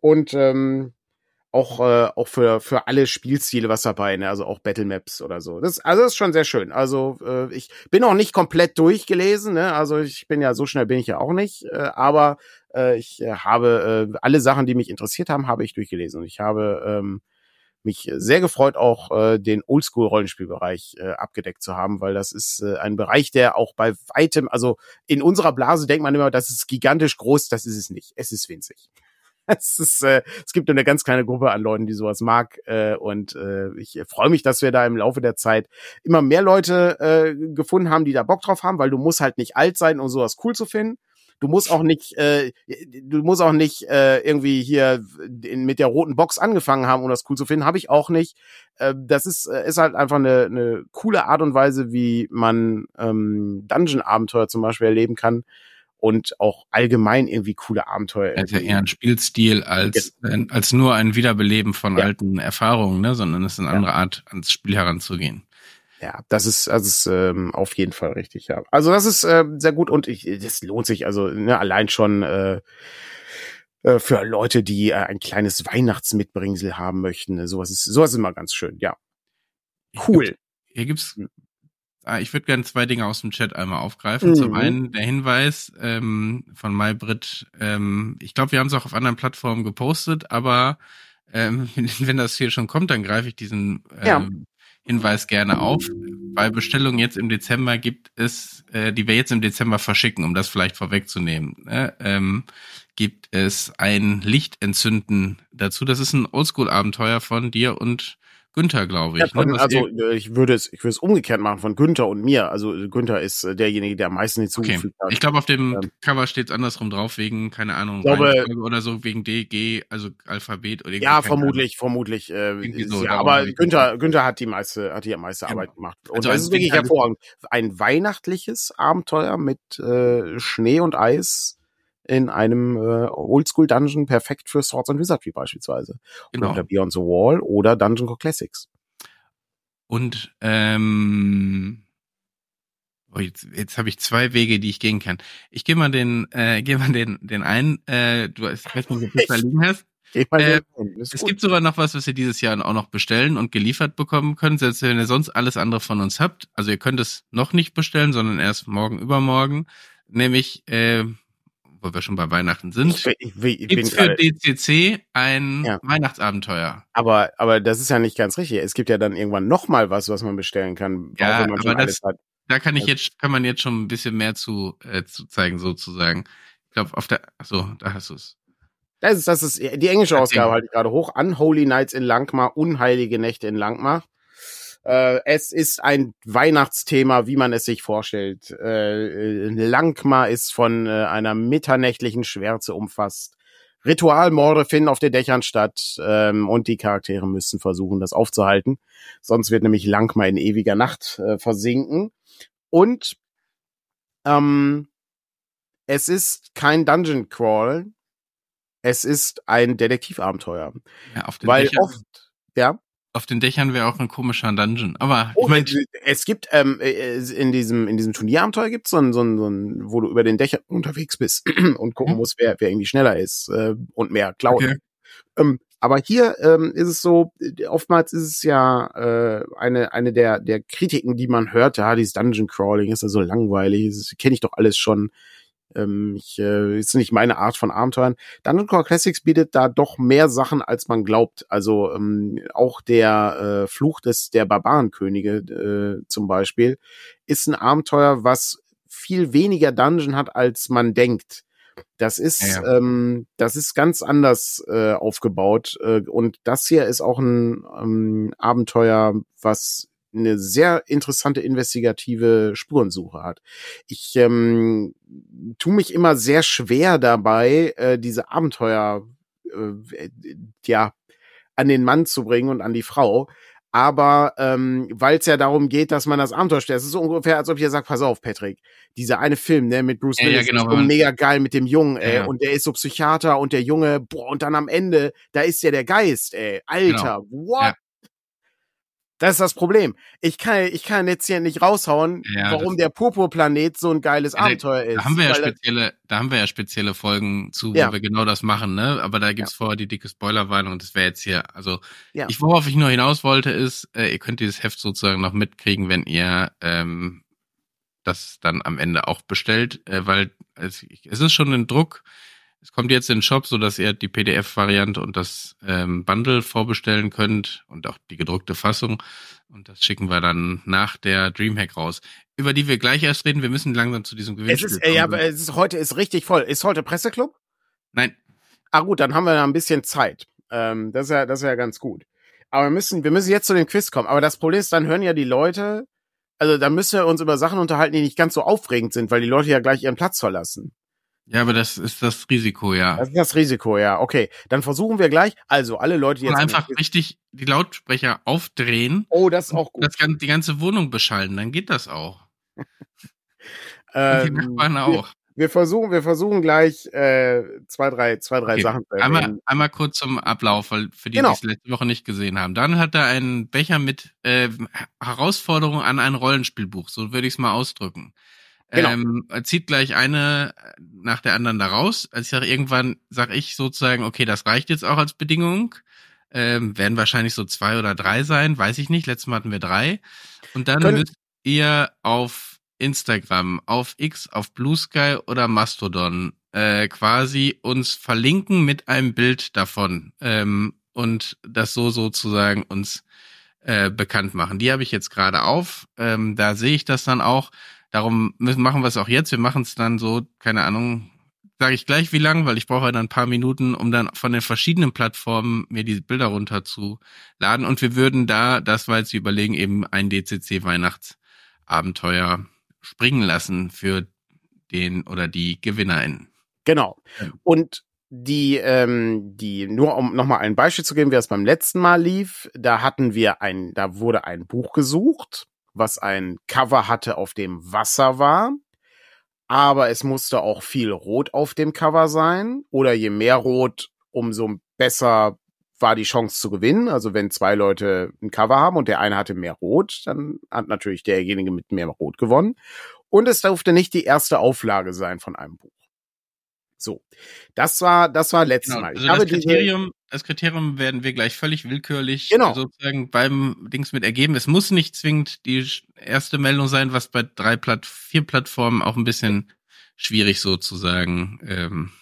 Und ähm, auch äh, auch für für alle Spielstile was dabei, ne? also auch Battle Maps oder so. Das also das ist schon sehr schön. Also äh, ich bin auch nicht komplett durchgelesen, ne? Also ich bin ja so schnell bin ich ja auch nicht, äh, aber äh, ich äh, habe äh, alle Sachen, die mich interessiert haben, habe ich durchgelesen und ich habe ähm, mich sehr gefreut, auch äh, den Oldschool-Rollenspielbereich äh, abgedeckt zu haben, weil das ist äh, ein Bereich, der auch bei weitem, also in unserer Blase denkt man immer, das ist gigantisch groß, das ist es nicht. Es ist winzig. Es, ist, äh, es gibt eine ganz kleine Gruppe an Leuten, die sowas mag. Äh, und äh, ich freue mich, dass wir da im Laufe der Zeit immer mehr Leute äh, gefunden haben, die da Bock drauf haben, weil du musst halt nicht alt sein, um sowas cool zu finden. Du musst auch nicht, äh, du musst auch nicht äh, irgendwie hier in, mit der roten Box angefangen haben, um das cool zu finden. Habe ich auch nicht. Äh, das ist, äh, ist halt einfach eine, eine coole Art und Weise, wie man ähm, Dungeon-Abenteuer zum Beispiel erleben kann und auch allgemein irgendwie coole Abenteuer. Also eher ein Spielstil als, ja. als nur ein Wiederbeleben von ja. alten Erfahrungen, ne? sondern es ist eine andere ja. Art, ans Spiel heranzugehen. Ja, das ist, das ist ähm, auf jeden Fall richtig, ja. Also das ist äh, sehr gut und ich, das lohnt sich also ne, allein schon äh, äh, für Leute, die äh, ein kleines Weihnachtsmitbringsel haben möchten. Ne, sowas ist, sowas ist immer ganz schön, ja. Cool. Hier gibt's, hm. ah, ich würde gerne zwei Dinge aus dem Chat einmal aufgreifen. Mhm. Zum einen der Hinweis ähm, von MyBrit. Ähm, ich glaube, wir haben es auch auf anderen Plattformen gepostet, aber ähm, wenn das hier schon kommt, dann greife ich diesen ähm, ja Hinweis gerne auf. Bei Bestellungen jetzt im Dezember gibt es, äh, die wir jetzt im Dezember verschicken, um das vielleicht vorwegzunehmen, ne? ähm, gibt es ein Lichtentzünden dazu. Das ist ein Oldschool-Abenteuer von dir und Günther, glaube ich. Ja, von, ne? also äh, ich würde es, ich würde es umgekehrt machen von Günther und mir. Also Günther ist äh, derjenige, der am meisten hinzugefügt okay. hat. Ich glaube, auf dem ähm, Cover steht es andersrum drauf, wegen, keine Ahnung, glaube, oder so, wegen DG, also Alphabet oder Ja, vermutlich, vermutlich. Äh, so, ja, aber Günther, Günther hat die meiste, hat die meiste genau. Arbeit gemacht. Und also das ist wirklich hervorragend. Ein weihnachtliches Abenteuer mit äh, Schnee und Eis in einem äh, Oldschool-Dungeon perfekt für Swords and Wizardry beispielsweise. Genau. Oder Beyond the Wall oder Dungeon Core Classics. Und ähm, oh, jetzt, jetzt habe ich zwei Wege, die ich gehen kann. Ich gehe mal den, äh, gehe mal den, den einen. Äh, du weißt nicht, ob du da liegen hast. Äh, es gut. gibt sogar noch was, was ihr dieses Jahr auch noch bestellen und geliefert bekommen könnt, selbst wenn ihr sonst alles andere von uns habt. Also ihr könnt es noch nicht bestellen, sondern erst morgen, übermorgen. Nämlich äh, wo wir schon bei Weihnachten sind, ich, ich, ich gibt's für DCC ein ja. Weihnachtsabenteuer. Aber, aber das ist ja nicht ganz richtig. Es gibt ja dann irgendwann noch mal was, was man bestellen kann. Ja, aber das, da kann ich jetzt, kann man jetzt schon ein bisschen mehr zu, äh, zu zeigen, sozusagen. Ich glaube, auf der, so, da hast du es. Das ist, das ist, die englische Ausgabe halte ich gerade hoch. Unholy Nights in Langmar, unheilige Nächte in Langmar. Äh, es ist ein Weihnachtsthema, wie man es sich vorstellt. Äh, Langma ist von äh, einer mitternächtlichen Schwärze umfasst. Ritualmorde finden auf den Dächern statt ähm, und die Charaktere müssen versuchen, das aufzuhalten. Sonst wird nämlich Langma in ewiger Nacht äh, versinken. Und ähm, es ist kein Dungeon Crawl. Es ist ein Detektivabenteuer. Ja, auf den Weil Dächern. oft, ja auf den Dächern wäre auch ein komischer Dungeon. Aber oh, ich mein, es gibt ähm, äh, in diesem in diesem Turnierabenteuer gibt so ein, so ein, so ein, wo du über den Dächern unterwegs bist und gucken musst, wer wer irgendwie schneller ist äh, und mehr klaut. Okay. Ähm, aber hier ähm, ist es so, oftmals ist es ja äh, eine eine der der Kritiken, die man hört, ja, dieses Dungeon Crawling ist ja so langweilig, das kenne ich doch alles schon. Ähm, ich, äh, ist nicht meine Art von Abenteuern. Dungeon Core Classics bietet da doch mehr Sachen, als man glaubt. Also ähm, auch der äh, Fluch des der Barbarenkönige äh, zum Beispiel ist ein Abenteuer, was viel weniger Dungeon hat, als man denkt. Das ist, ja, ja. Ähm, das ist ganz anders äh, aufgebaut. Äh, und das hier ist auch ein ähm, Abenteuer, was eine sehr interessante investigative Spurensuche hat. Ich ähm, tue mich immer sehr schwer dabei, äh, diese Abenteuer äh, ja an den Mann zu bringen und an die Frau. Aber ähm, weil es ja darum geht, dass man das Abenteuer stellt, es ist so ungefähr, als ob ich ja sag, pass auf, Patrick, dieser eine Film, ne, mit Bruce Willis, ja, ja, genau, ist so mega geil mit dem Jungen, ey, ja. und der ist so Psychiater und der Junge, boah, und dann am Ende, da ist ja der Geist, ey, Alter, genau. what das ist das Problem. Ich kann, ich kann jetzt hier nicht raushauen, ja, warum der Purpurplanet so ein geiles ja, Abenteuer ist. Da haben wir ja spezielle, da haben wir ja spezielle Folgen zu, ja. wo wir genau das machen, ne? Aber da gibt's ja. vorher die dicke Spoilerwarnung und das wäre jetzt hier, also ich, worauf ich nur hinaus wollte, ist, äh, ihr könnt dieses Heft sozusagen noch mitkriegen, wenn ihr ähm, das dann am Ende auch bestellt, äh, weil es, es ist schon ein Druck, es kommt jetzt in den Shop, so dass ihr die PDF-Variante und das ähm, Bundle vorbestellen könnt und auch die gedruckte Fassung. Und das schicken wir dann nach der Dreamhack raus, über die wir gleich erst reden. Wir müssen langsam zu diesem Gewinnspiel es ist, kommen. Ja, aber es ist heute ist richtig voll. Ist heute Presseclub? Nein. Ah gut, dann haben wir da ein bisschen Zeit. Ähm, das ist ja, das ist ja ganz gut. Aber wir müssen, wir müssen jetzt zu dem Quiz kommen. Aber das Problem ist, dann hören ja die Leute, also da müssen wir uns über Sachen unterhalten, die nicht ganz so aufregend sind, weil die Leute ja gleich ihren Platz verlassen. Ja, aber das ist das Risiko, ja. Das ist das Risiko, ja. Okay, dann versuchen wir gleich. Also alle Leute die jetzt und einfach richtig die Lautsprecher aufdrehen. Oh, das ist auch gut. Das kann die ganze Wohnung beschallen, dann geht das auch. ähm, die Nachbarn auch. Wir, wir, versuchen, wir versuchen gleich äh, zwei, drei, zwei, drei okay. Sachen. Einmal, einmal kurz zum Ablauf, weil für die, genau. die es letzte Woche nicht gesehen haben. Dann hat er einen Becher mit äh, Herausforderungen an ein Rollenspielbuch, so würde ich es mal ausdrücken. Genau. Ähm, zieht gleich eine nach der anderen da raus. Also ich sage, irgendwann sage ich sozusagen, okay, das reicht jetzt auch als Bedingung. Ähm, werden wahrscheinlich so zwei oder drei sein, weiß ich nicht. Letztes Mal hatten wir drei. Und dann Können müsst ihr auf Instagram, auf X, auf Blue Sky oder Mastodon äh, quasi uns verlinken mit einem Bild davon ähm, und das so sozusagen uns äh, bekannt machen. Die habe ich jetzt gerade auf. Ähm, da sehe ich das dann auch. Darum müssen, machen wir es auch jetzt. Wir machen es dann so, keine Ahnung, sage ich gleich wie lang, weil ich brauche dann ein paar Minuten, um dann von den verschiedenen Plattformen mir die Bilder runterzuladen. Und wir würden da, das war jetzt überlegen, eben ein DCC Weihnachtsabenteuer springen lassen für den oder die GewinnerInnen. Genau. Und die, ähm, die, nur um nochmal ein Beispiel zu geben, wie es beim letzten Mal lief, da hatten wir ein, da wurde ein Buch gesucht, was ein Cover hatte, auf dem Wasser war. Aber es musste auch viel Rot auf dem Cover sein. Oder je mehr Rot, umso besser war die Chance zu gewinnen. Also wenn zwei Leute ein Cover haben und der eine hatte mehr Rot, dann hat natürlich derjenige mit mehr Rot gewonnen. Und es durfte nicht die erste Auflage sein von einem Buch. So, das war das war letztes genau, Mal. Ich also das Kriterium, das Kriterium werden wir gleich völlig willkürlich genau. sozusagen beim Dings mit ergeben. Es muss nicht zwingend die erste Meldung sein, was bei drei Platt, vier Plattformen auch ein bisschen schwierig sozusagen ähm,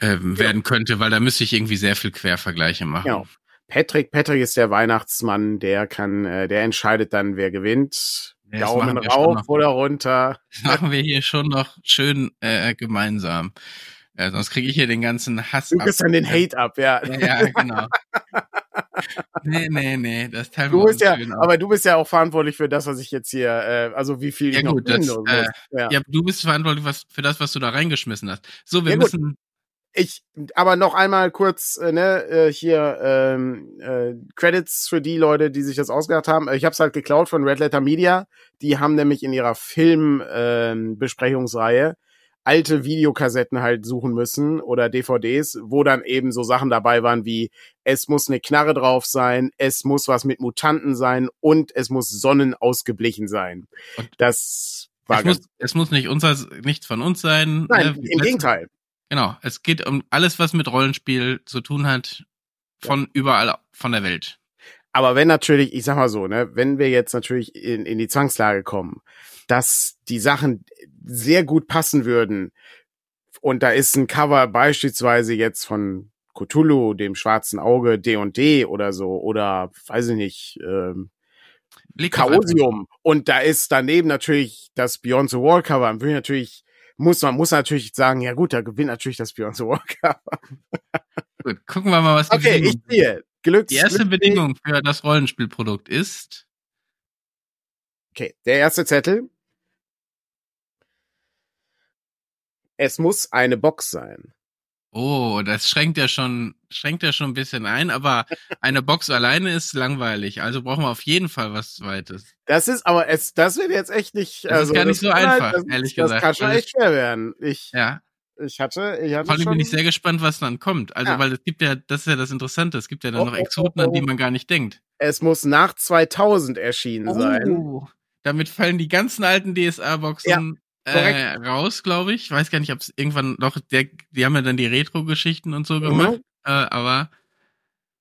ähm, ja. werden könnte, weil da müsste ich irgendwie sehr viel Quervergleiche machen. Genau. Patrick, Patrick ist der Weihnachtsmann, der kann, äh, der entscheidet dann, wer gewinnt. Ja, Daumen rauf oder runter. Das machen wir hier schon noch schön äh, gemeinsam. Ja, sonst kriege ich hier den ganzen Hass du ab. Du dann den Hate ab, ja. Ja, ja genau. nee, nee, nee, das teilen du bist ja, Aber du bist ja auch verantwortlich für das, was ich jetzt hier, äh, also wie viel ja, ich gut, das, äh, ja. ja. du bist verantwortlich was, für das, was du da reingeschmissen hast. So, wir ja, müssen, ich, aber noch einmal kurz, äh, ne, äh, hier ähm, äh, Credits für die Leute, die sich das ausgedacht haben. Ich habe es halt geklaut von Red Letter Media. Die haben nämlich in ihrer Filmbesprechungsreihe ähm, alte Videokassetten halt suchen müssen oder DVDs, wo dann eben so Sachen dabei waren wie es muss eine Knarre drauf sein, es muss was mit Mutanten sein und es muss sonnenausgeblichen sein. Und das war es muss, es muss nicht unser, nichts von uns sein. Nein, ne? im Gegenteil. Genau, es geht um alles, was mit Rollenspiel zu tun hat, von ja. überall von der Welt. Aber wenn natürlich, ich sag mal so, ne, wenn wir jetzt natürlich in, in die Zwangslage kommen, dass die Sachen sehr gut passen würden und da ist ein Cover beispielsweise jetzt von Cthulhu, dem schwarzen Auge D&D oder so oder weiß ich nicht, ähm, Chaosium und da ist daneben natürlich das Beyond the Wall Cover, dann würde ich natürlich muss man muss natürlich sagen, ja gut, da gewinnt natürlich das Beyond Walker. gut, gucken wir mal, was die Okay, Bedingung ich sehe. Glücks, die erste Glücks Bedingung für das Rollenspielprodukt ist. Okay, der erste Zettel. Es muss eine Box sein. Oh, das schränkt ja schon, schränkt ja schon ein bisschen ein, aber eine Box alleine ist langweilig. Also brauchen wir auf jeden Fall was Zweites. Das ist, aber es, das wird jetzt echt nicht, das also, ist gar nicht so halt, einfach, halt, das, ehrlich das gesagt. Das kann schon echt schwer werden. Ich, ja. Ich hatte, ich hatte Vor allem schon... bin ich sehr gespannt, was dann kommt. Also, ja. weil es gibt ja, das ist ja das Interessante, es gibt ja dann oh, noch oh, Exoten, oh, oh, an die man gar nicht denkt. Es muss nach 2000 erschienen sein. Oh, damit fallen die ganzen alten DSA-Boxen ja äh, raus, glaube ich. Weiß gar nicht, ob es irgendwann noch, der, die haben ja dann die Retro-Geschichten und so mhm. gemacht, mhm. Äh, aber.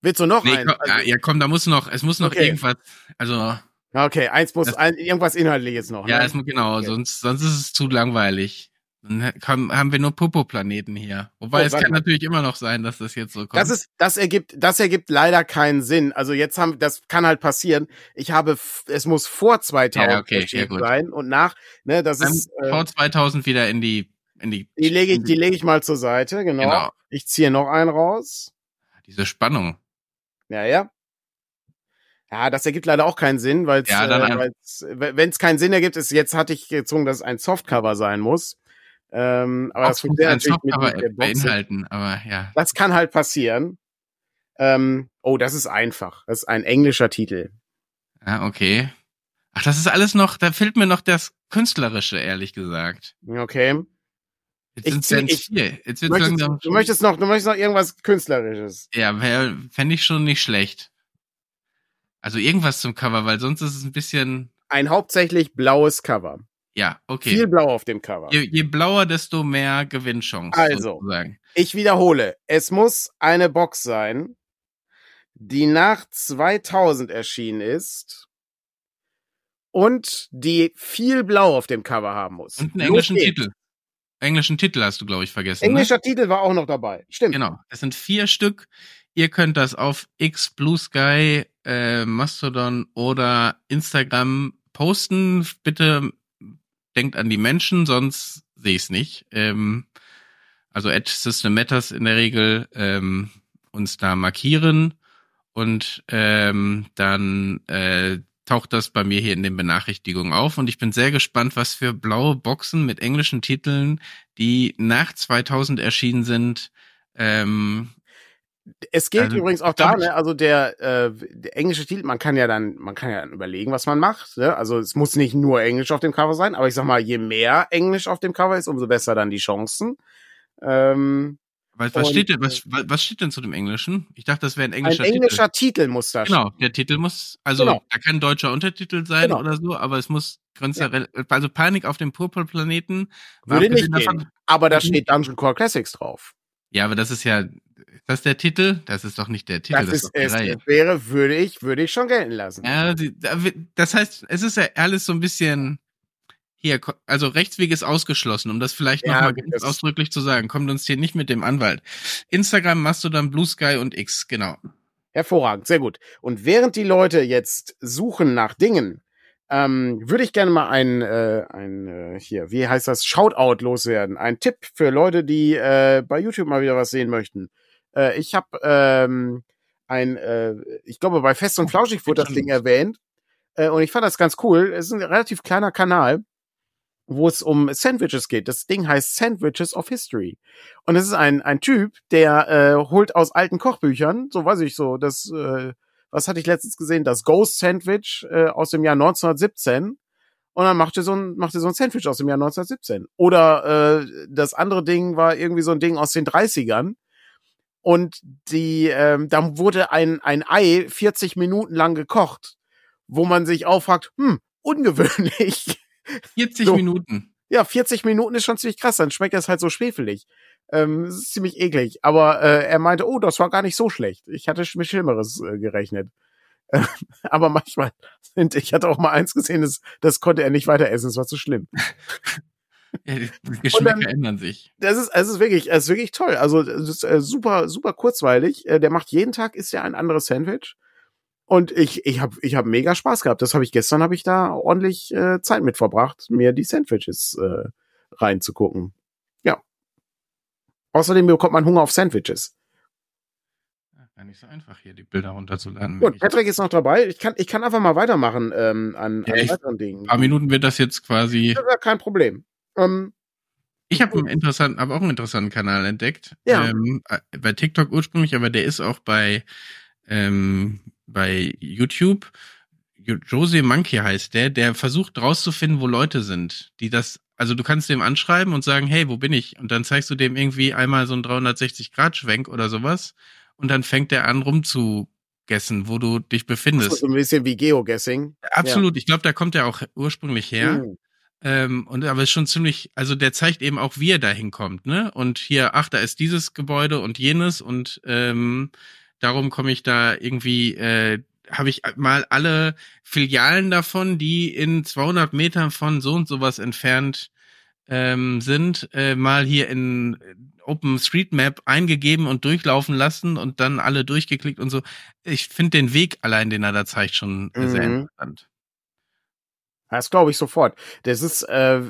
Willst du noch nee, einen? Komm, ja, ja, komm, da muss noch, es muss noch okay. irgendwas, also. Okay, eins muss, das, ein, irgendwas Inhaltliches noch. Ja, ne? es, genau, okay. sonst, sonst ist es zu langweilig. Dann haben wir nur Popo-Planeten hier. Wobei oh, es kann natürlich immer noch sein, dass das jetzt so kommt. Das ist, das ergibt, das ergibt leider keinen Sinn. Also jetzt haben, das kann halt passieren. Ich habe, es muss vor 2000 ja, okay, sein und nach, ne, das Dann ist. Äh, vor 2000 wieder in die, die. Die lege ich, die lege ich mal zur Seite, genau. genau. Ich ziehe noch einen raus. Diese Spannung. Ja, ja. Ja, das ergibt leider auch keinen Sinn, weil ja, äh, wenn es keinen Sinn ergibt, ist jetzt hatte ich gezwungen, dass es ein Softcover sein muss. Ähm, aber auch das funktioniert natürlich mit, mit beinhalten, aber ja. Das kann halt passieren. Ähm, oh, das ist einfach. Das ist ein englischer Titel. Ja, okay. Ach, das ist alles noch, da fehlt mir noch das Künstlerische, ehrlich gesagt. Okay. Jetzt sind es vier. Jetzt wird's möchtest, langsam du möchtest noch, du möchtest noch irgendwas Künstlerisches. Ja, fände ich schon nicht schlecht. Also irgendwas zum Cover, weil sonst ist es ein bisschen. Ein hauptsächlich blaues Cover. Ja, okay. Viel blau auf dem Cover. Je, je blauer, desto mehr Gewinnchance. Also, sozusagen. ich wiederhole. Es muss eine Box sein, die nach 2000 erschienen ist und die viel blau auf dem Cover haben muss. Und einen englischen Titel. Englischen Titel hast du, glaube ich, vergessen. Ne? Englischer ne? Titel war auch noch dabei. Stimmt. Genau. Es sind vier Stück. Ihr könnt das auf X Blue Sky äh, Mastodon oder Instagram posten. Bitte denkt an die Menschen, sonst sehe ich es nicht. Ähm, also at System Matters in der Regel ähm, uns da markieren und ähm, dann äh, taucht das bei mir hier in den Benachrichtigungen auf und ich bin sehr gespannt, was für blaue Boxen mit englischen Titeln, die nach 2000 erschienen sind, ähm, es geht also, übrigens auch da, ne, also der, äh, der englische Titel, man kann ja dann, man kann ja dann überlegen, was man macht. Ne? Also es muss nicht nur Englisch auf dem Cover sein, aber ich sag mal, je mehr Englisch auf dem Cover ist, umso besser dann die Chancen. Ähm, was, was, steht denn, was, was steht denn zu dem Englischen? Ich dachte, das wäre ein englischer Titel. Ein englischer Titel, Titel muss da Genau, der Titel muss, also genau. da kann deutscher Untertitel sein genau. oder so, aber es muss ja. also Panik auf dem Purple-Planeten. Würde nicht davon, gehen, aber da steht Dungeon Core Classics drauf. Ja, aber das ist ja, ist das der Titel? Das ist doch nicht der Titel. Das, das ist, ist es wäre, würde ich, würde ich schon gelten lassen. Ja, das heißt, es ist ja alles so ein bisschen, hier, also Rechtsweg ist ausgeschlossen, um das vielleicht ja, nochmal ganz ausdrücklich zu sagen. Kommt uns hier nicht mit dem Anwalt. Instagram, Mastodon, Blue Sky und X, genau. Hervorragend, sehr gut. Und während die Leute jetzt suchen nach Dingen, ähm, würde ich gerne mal ein, äh, ein äh, hier, wie heißt das, Shoutout loswerden. Ein Tipp für Leute, die äh, bei YouTube mal wieder was sehen möchten. Äh, ich habe ähm, ein, äh, ich glaube, bei Fest und Flauschig wurde das Ding erwähnt. Äh, und ich fand das ganz cool. Es ist ein relativ kleiner Kanal wo es um Sandwiches geht. Das Ding heißt Sandwiches of History. Und es ist ein, ein Typ, der äh, holt aus alten Kochbüchern, so weiß ich so, das, äh, was hatte ich letztens gesehen, das Ghost Sandwich äh, aus dem Jahr 1917. Und dann macht er so ein, macht er so ein Sandwich aus dem Jahr 1917. Oder äh, das andere Ding war irgendwie so ein Ding aus den 30ern. Und die, ähm, dann wurde ein, ein Ei 40 Minuten lang gekocht, wo man sich auch fragt, hm, ungewöhnlich. 40 so. Minuten. Ja, 40 Minuten ist schon ziemlich krass, dann schmeckt das halt so schwefelig. Ähm, das ist ziemlich eklig. Aber äh, er meinte, oh, das war gar nicht so schlecht. Ich hatte mit Schlimmeres äh, gerechnet. aber manchmal sind, ich hatte auch mal eins gesehen, das, das konnte er nicht weiter essen, das war zu schlimm. ja, die Geschmäcker dann, ändern sich. Das ist, es ist wirklich, es ist wirklich toll. Also, es ist äh, super, super kurzweilig. Äh, der macht jeden Tag ist ja ein anderes Sandwich. Und ich, ich habe ich hab mega Spaß gehabt. Das habe ich gestern, habe ich da ordentlich äh, Zeit mit verbracht, mir die Sandwiches äh, reinzugucken. Ja. Außerdem bekommt man Hunger auf Sandwiches. Ja, nicht so einfach hier die Bilder runterzuladen. Gut, Patrick ist noch dabei. Ich kann, ich kann einfach mal weitermachen ähm, an, ja, an weiteren Dingen. Ein paar Minuten wird das jetzt quasi. Das ist kein Problem. Ähm, ich habe einen interessanten, aber auch einen interessanten Kanal entdeckt. Ja. Ähm, äh, bei TikTok ursprünglich, aber der ist auch bei ähm, bei YouTube. Jose Monkey heißt der, der versucht rauszufinden, wo Leute sind, die das, also du kannst dem anschreiben und sagen, hey, wo bin ich? Und dann zeigst du dem irgendwie einmal so einen 360-Grad-Schwenk oder sowas und dann fängt er an rumzugessen, wo du dich befindest. So ein bisschen wie Geoguessing. Absolut, ja. ich glaube, da kommt er auch ursprünglich her. Mhm. Ähm, und aber ist schon ziemlich, also der zeigt eben auch, wie er da hinkommt, ne? Und hier, ach, da ist dieses Gebäude und jenes und ähm, Darum komme ich da irgendwie, äh, habe ich mal alle Filialen davon, die in 200 Metern von so und sowas entfernt ähm, sind, äh, mal hier in OpenStreetMap eingegeben und durchlaufen lassen und dann alle durchgeklickt und so. Ich finde den Weg allein, den er da zeigt, schon mhm. sehr interessant. Das glaube ich sofort. Das ist, äh,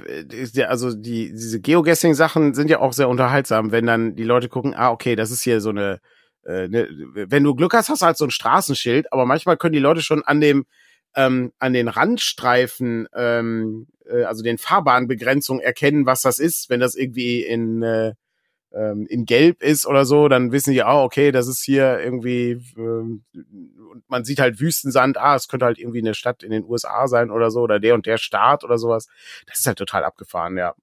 also die diese Geoguessing-Sachen sind ja auch sehr unterhaltsam, wenn dann die Leute gucken, ah, okay, das ist hier so eine äh, ne, wenn du Glück hast, hast du halt so ein Straßenschild, aber manchmal können die Leute schon an dem ähm, an den Randstreifen, ähm, äh, also den Fahrbahnbegrenzungen erkennen, was das ist. Wenn das irgendwie in äh, ähm, in Gelb ist oder so, dann wissen die, ah, okay, das ist hier irgendwie, ähm, man sieht halt Wüstensand, ah, es könnte halt irgendwie eine Stadt in den USA sein oder so, oder der und der Staat oder sowas. Das ist halt total abgefahren, ja.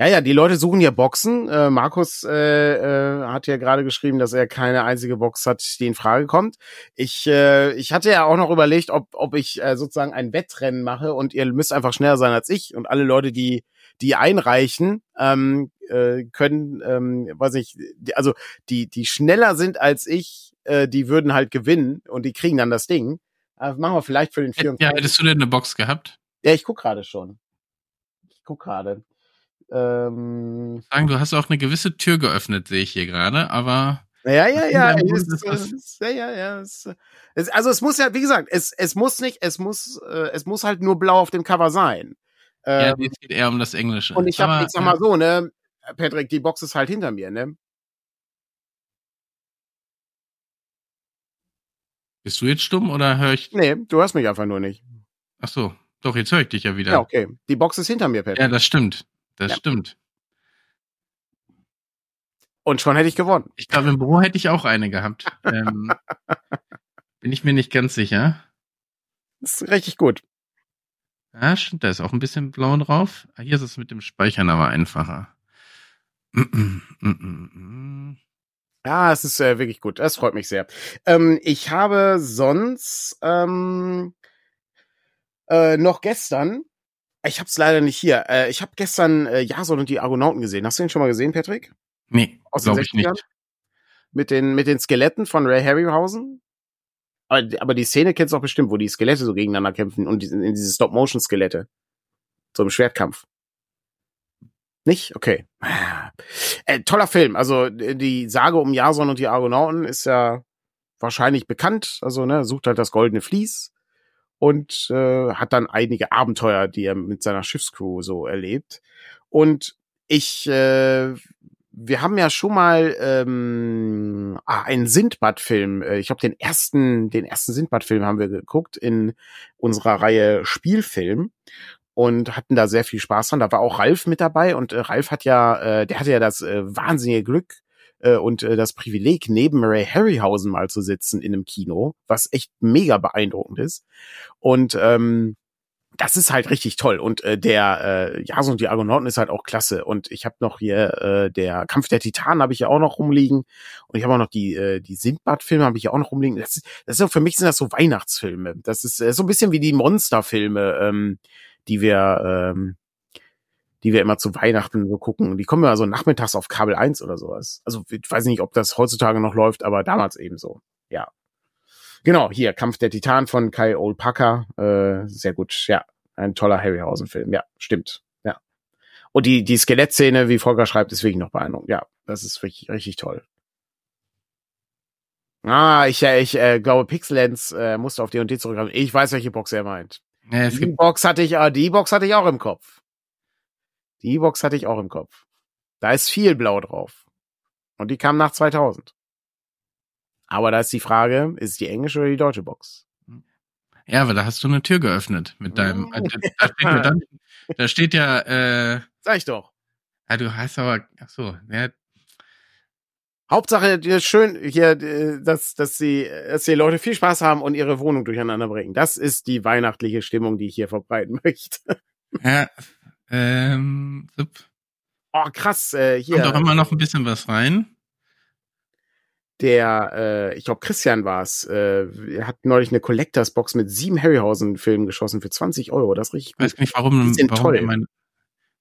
Ja, ja, die Leute suchen ja Boxen. Äh, Markus äh, äh, hat ja gerade geschrieben, dass er keine einzige Box hat, die in Frage kommt. Ich, äh, ich hatte ja auch noch überlegt, ob, ob ich äh, sozusagen ein Wettrennen mache und ihr müsst einfach schneller sein als ich und alle Leute, die die einreichen, ähm, äh, können, ähm, weiß ich, die, also die die schneller sind als ich, äh, die würden halt gewinnen und die kriegen dann das Ding. Also machen wir vielleicht für den 24. Ja, hättest du denn eine Box gehabt? Ja, ich guck gerade schon. Ich guck gerade. Ähm, Sagen, du hast auch eine gewisse Tür geöffnet, sehe ich hier gerade, aber Ja, ja, ja. Es, es, ja, ja, ja. Es, also es muss ja, wie gesagt, es, es muss nicht, es muss, äh, es muss halt nur blau auf dem Cover sein. Ja, ähm, es geht eher um das Englische. Und ich habe, ich sag mal so, ne, Patrick, die Box ist halt hinter mir, ne? Bist du jetzt stumm oder höre ich? Nee, du hörst mich einfach nur nicht. Ach so, doch, jetzt höre ich dich ja wieder. Ja, okay. Die Box ist hinter mir, Patrick. Ja, das stimmt. Das ja. stimmt. Und schon hätte ich gewonnen. Ich glaube, im Büro hätte ich auch eine gehabt. ähm, bin ich mir nicht ganz sicher. Das ist richtig gut. Ja, stimmt, da ist auch ein bisschen blau drauf. Ah, hier ist es mit dem Speichern aber einfacher. Ja, es ist äh, wirklich gut. Das freut mich sehr. Ähm, ich habe sonst ähm, äh, noch gestern, ich habe es leider nicht hier, äh, ich habe gestern äh, Jason und die Argonauten gesehen. Hast du den schon mal gesehen, Patrick? Nee, glaube ich nicht. Mit den, mit den Skeletten von Ray Harryhausen? Aber, aber die Szene kennst du auch bestimmt, wo die Skelette so gegeneinander kämpfen und die, in diese Stop-Motion-Skelette. So im Schwertkampf. Nicht? Okay. Äh, toller Film. Also die Sage um Jason und die Argonauten ist ja wahrscheinlich bekannt. Also ne, sucht halt das goldene Vlies und äh, hat dann einige Abenteuer, die er mit seiner Schiffscrew so erlebt. Und ich, äh, wir haben ja schon mal ähm, ah, einen Sindbad-Film. Äh, ich glaube, den ersten, den ersten Sindbad-Film haben wir geguckt in unserer Reihe Spielfilm und hatten da sehr viel Spaß dran. Da war auch Ralf mit dabei und äh, Ralf hat ja, äh, der hatte ja das äh, wahnsinnige Glück äh, und äh, das Privileg, neben Ray Harryhausen mal zu sitzen in einem Kino, was echt mega beeindruckend ist. Und ähm, das ist halt richtig toll. Und äh, der äh, Jason und die Argonauten ist halt auch klasse. Und ich habe noch hier äh, der Kampf der Titanen habe ich ja auch noch rumliegen. Und ich habe auch noch die äh, die Sindbad-Filme habe ich ja auch noch rumliegen. Das ist, das ist auch für mich sind das so Weihnachtsfilme. Das ist äh, so ein bisschen wie die Monsterfilme. Ähm, die wir, ähm, die wir immer zu Weihnachten so gucken. Die kommen ja so nachmittags auf Kabel 1 oder sowas. Also ich weiß nicht, ob das heutzutage noch läuft, aber damals eben so. Ja. Genau, hier, Kampf der Titan von Kai Olpaka. Äh, sehr gut, ja. Ein toller Harryhausen-Film. Ja, stimmt. Ja. Und die, die Skelettszene, wie Volker schreibt, ist wirklich noch beeindruckend. Ja, das ist wirklich richtig toll. Ah, ich, ich äh, glaube, Pixelens äh, musste auf D&D zurückkommen. Ich weiß, welche Box er meint. Ja, die Box hatte ich, äh, die Box hatte ich auch im Kopf. Die Box hatte ich auch im Kopf. Da ist viel Blau drauf. Und die kam nach 2000. Aber da ist die Frage, ist die englische oder die deutsche Box? Ja, aber da hast du eine Tür geöffnet mit deinem. Äh, da, steht, dann, da steht ja. Äh, Sag ich doch. Ja, du hast aber. Ach so. Ja, Hauptsache schön hier, äh, dass, dass sie, dass die Leute viel Spaß haben und ihre Wohnung durcheinander bringen. Das ist die weihnachtliche Stimmung, die ich hier verbreiten möchte. Ja, ähm, sup. Oh, krass, äh, hier. Kommt doch immer noch ein bisschen was rein. Der, äh, ich glaube, Christian war es, äh, hat neulich eine Collectors Box mit sieben Harryhausen-Filmen geschossen für 20 Euro. Das ist richtig gut. Ich weiß nicht, warum, warum toll. Meine,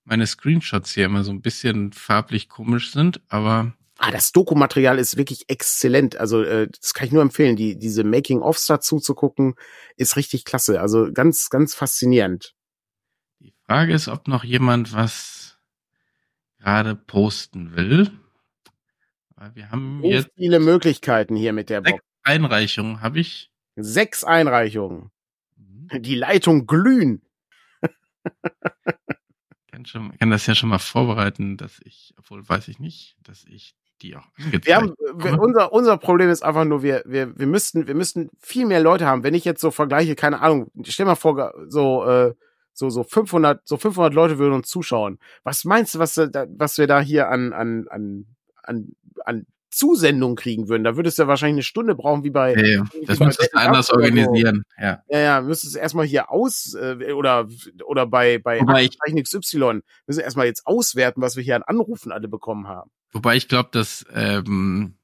meine Screenshots hier immer so ein bisschen farblich komisch sind, aber Ah, das Dokumaterial ist wirklich exzellent. Also äh, das kann ich nur empfehlen. Die diese Making-ofs dazu zu gucken, ist richtig klasse. Also ganz, ganz faszinierend. Die Frage ist, ob noch jemand was gerade posten will. Weil wir haben so jetzt viele Möglichkeiten hier mit der Box. Einreichungen habe ich. Sechs Einreichungen. Mhm. Die Leitung glühen. kann, schon, kann das ja schon mal vorbereiten, dass ich, obwohl weiß ich nicht, dass ich die auch angezeigt. Wir haben, wir, unser, unser Problem ist einfach nur, wir, wir, wir müssten, wir müssten viel mehr Leute haben. Wenn ich jetzt so vergleiche, keine Ahnung, stell mal vor, so, äh, so, so 500, so 500 Leute würden uns zuschauen. Was meinst du, was, was wir da hier an, an, an, an, an Zusendung kriegen würden. Da würdest du ja wahrscheinlich eine Stunde brauchen, wie bei. Ja, das müsstest du anders organisieren, ja. Ja, ja, müsstest erstmal hier aus, äh, oder, oder bei, bei XY, müssen erstmal jetzt auswerten, was wir hier an Anrufen alle bekommen haben. Wobei ich glaube, dass ähm,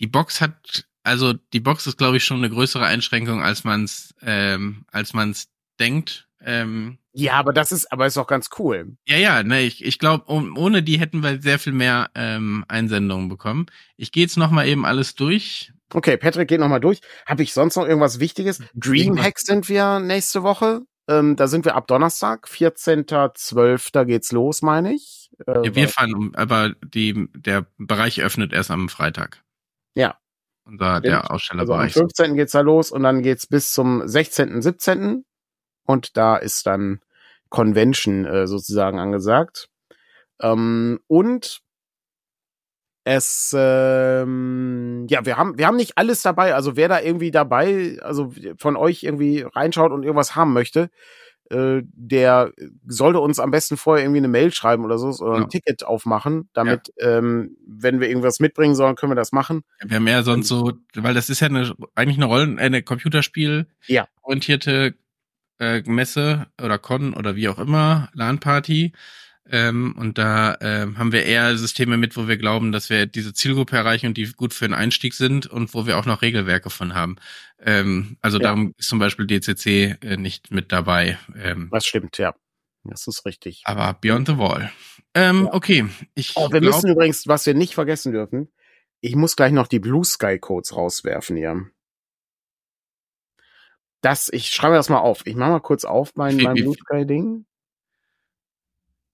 die Box hat, also die Box ist, glaube ich, schon eine größere Einschränkung, als man es, ähm, als man es denkt. Ähm, ja, aber das ist, aber ist auch ganz cool. Ja, ja, ne, ich, ich glaube, ohne die hätten wir sehr viel mehr ähm, Einsendungen bekommen. Ich gehe jetzt nochmal eben alles durch. Okay, Patrick geht nochmal durch. Habe ich sonst noch irgendwas Wichtiges? Dreamhack sind wir nächste Woche. Ähm, da sind wir ab Donnerstag, 14.12. geht's los, meine ich. Äh, ja, wir fahren, aber die, der Bereich öffnet erst am Freitag. Ja. Unser, der Also am Ausstellerbereich. 15. geht's da los und dann geht's bis zum 16., 17. Und da ist dann Convention äh, sozusagen angesagt. Ähm, und es, ähm, ja, wir haben, wir haben nicht alles dabei. Also wer da irgendwie dabei, also von euch irgendwie reinschaut und irgendwas haben möchte, äh, der sollte uns am besten vorher irgendwie eine Mail schreiben oder so oder ein Ja. Ticket aufmachen, damit, ähm, wenn wir irgendwas mitbringen sollen, können wir das machen. Wir haben ja sonst so, weil das ist ja eine, eigentlich eine Rollen, eine Computerspiel Ja. orientierte äh, Messe oder Con oder wie auch immer, LAN-Party. Ähm, und da ähm, haben wir eher Systeme mit, wo wir glauben, dass wir diese Zielgruppe erreichen und die gut für den Einstieg sind und wo wir auch noch Regelwerke von haben. Ähm, also Ja. darum ist zum Beispiel DCC äh, nicht mit dabei. Ähm, Das stimmt, ja. Das ist richtig. aber Beyond the Wall. Ähm, Ja. Okay, ich Oh, wir glaub, müssen übrigens, was wir nicht vergessen dürfen, ich muss gleich noch die Blue Sky Codes rauswerfen hier. Das, ich schreibe das mal auf. Ich mache mal kurz auf mein, mein Blue Sky Ding.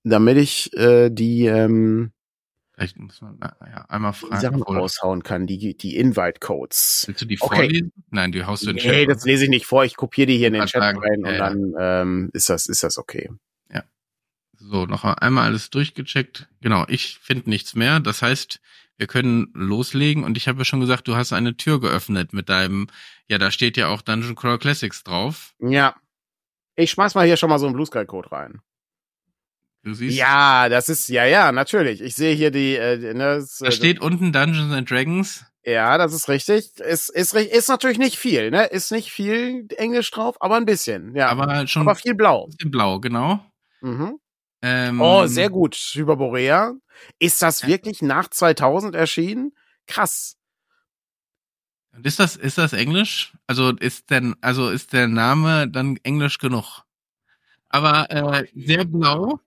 Damit ich äh, die, ähm, vielleicht muss man na, ja, einmal die fragen. Sachen obwohl- raushauen kann, die, die Invite Codes. Willst du die Okay. vorlesen? Nein, die haust du in den Nee, Chat. das lese ich nicht vor. Ich kopiere die hier in den Chat sagen, rein und ja, dann ähm, ist das, ist das okay. So, noch einmal alles durchgecheckt. Genau, ich finde nichts mehr. Das heißt, wir können loslegen und ich habe ja schon gesagt, du hast eine Tür geöffnet mit deinem, ja, da steht ja auch Dungeon Crawl Classics drauf. Ja. Ich schmeiß mal hier schon mal so einen Blue Sky Code rein. Du siehst, Ja, das ist, ja, ja, natürlich. Ich sehe hier die, äh, ne, das, da äh, steht unten Dungeons and Dragons. Ja, das ist richtig. Ist, ist, ist natürlich nicht viel, ne? Ist nicht viel Englisch drauf, aber ein bisschen. Ja, aber, Aber schon viel blau. blau, genau. Mhm. Ähm, Oh, sehr gut. Hyperborea. Ist das wirklich nach 2000 erschienen? Krass. Und ist das, ist das Englisch? Also ist denn, also ist der Name dann Englisch genug? Aber äh, sehr blau.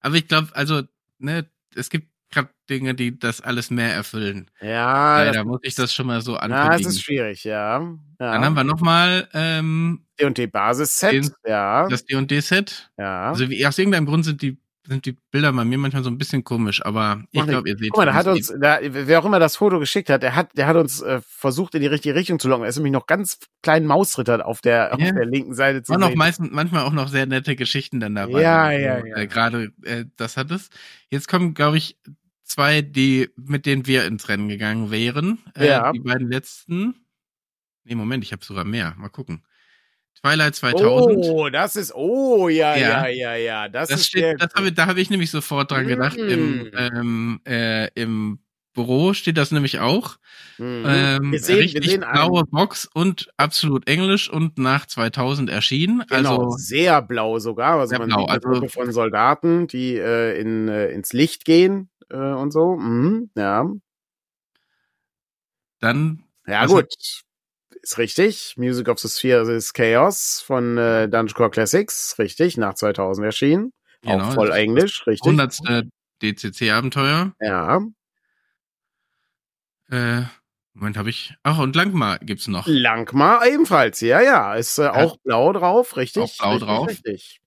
Aber ich glaube, also, ne, es gibt Dinge, die das alles mehr erfüllen. Ja, Äh, das, da muss ich das schon mal so ja, das ist schwierig, ja. ja. Dann haben wir nochmal ähm, D&D Basis-Set, Den- ja. das D&D-Set. ja. Also wie, aus irgendeinem Grund sind die sind die Bilder bei mir manchmal so ein bisschen komisch, aber ich glaube, ihr seht Guck mal, da hat uns, da, wer auch immer das Foto geschickt hat, der hat, der hat uns äh, versucht in die richtige Richtung zu locken. Da ist nämlich noch ganz kleinen Mausritter auf der, auf Ja. der linken Seite zu War noch sehen. meistens, manchmal auch noch sehr nette Geschichten dann dabei. Ja, ja, ja. Äh, Gerade äh, das hat es. Jetzt kommen, glaube ich, zwei, die mit denen wir ins Rennen gegangen wären. Äh, Ja. Die beiden letzten. Nee, Moment, ich habe sogar mehr. Mal gucken. Twilight 2000. Oh, das ist, oh, ja, ja, Ja. ja, ja, das, das ist steht, das hab da habe ich nämlich sofort dran gedacht. Im, Mm. ähm, äh, Im Büro steht das nämlich auch. Mhm. Ähm, wir sehen, richtig wir sehen einen, blaue Box und absolut Englisch und nach 2000 erschienen. genau, Also sehr blau sogar. Also man blau, sieht eine also- Gruppe von Soldaten, die äh, in, äh, ins Licht gehen äh, und so. Mhm, ja, dann ja Was gut. Ist richtig. Music of the Sphere is Chaos von äh, Dungeon Core Classics. Richtig, nach 2000 erschienen. Genau, Auch voll Englisch, richtig. 100. DCC-Abenteuer. Ja. Äh, Moment, habe ich. Ach, und Langmar gibt's noch. Langmar ebenfalls, ja, ja. Ist äh, auch blau drauf, richtig. Auch blau richtig, drauf. Richtig.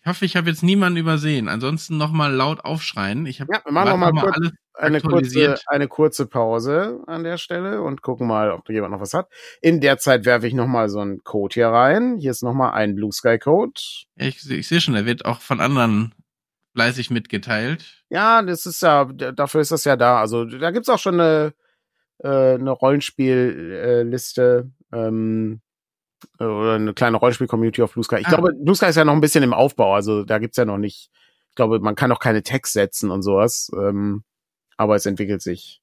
Ich hoffe, ich habe jetzt niemanden übersehen. Ansonsten nochmal laut aufschreien. Ich habe Ja, wir machen noch mal kurz alles eine kurze, eine kurze Pause an der Stelle und gucken mal, ob jemand noch was hat. In der Zeit werfe ich noch mal so einen Code hier rein. Hier ist noch mal ein Blue Sky Code. Ja, ich, ich sehe schon, er wird auch von anderen fleißig mitgeteilt. Ja, das ist ja, dafür ist das ja da. Also da gibt's auch schon eine, äh, eine Rollenspielliste ähm, äh, oder eine kleine Rollenspiel-Community auf Blue Sky. Ich Ah. glaube, Blue Sky ist ja noch ein bisschen im Aufbau. Also da gibt's ja noch nicht. Ich glaube, man kann auch keine Tags setzen und sowas. Ähm, aber es entwickelt sich.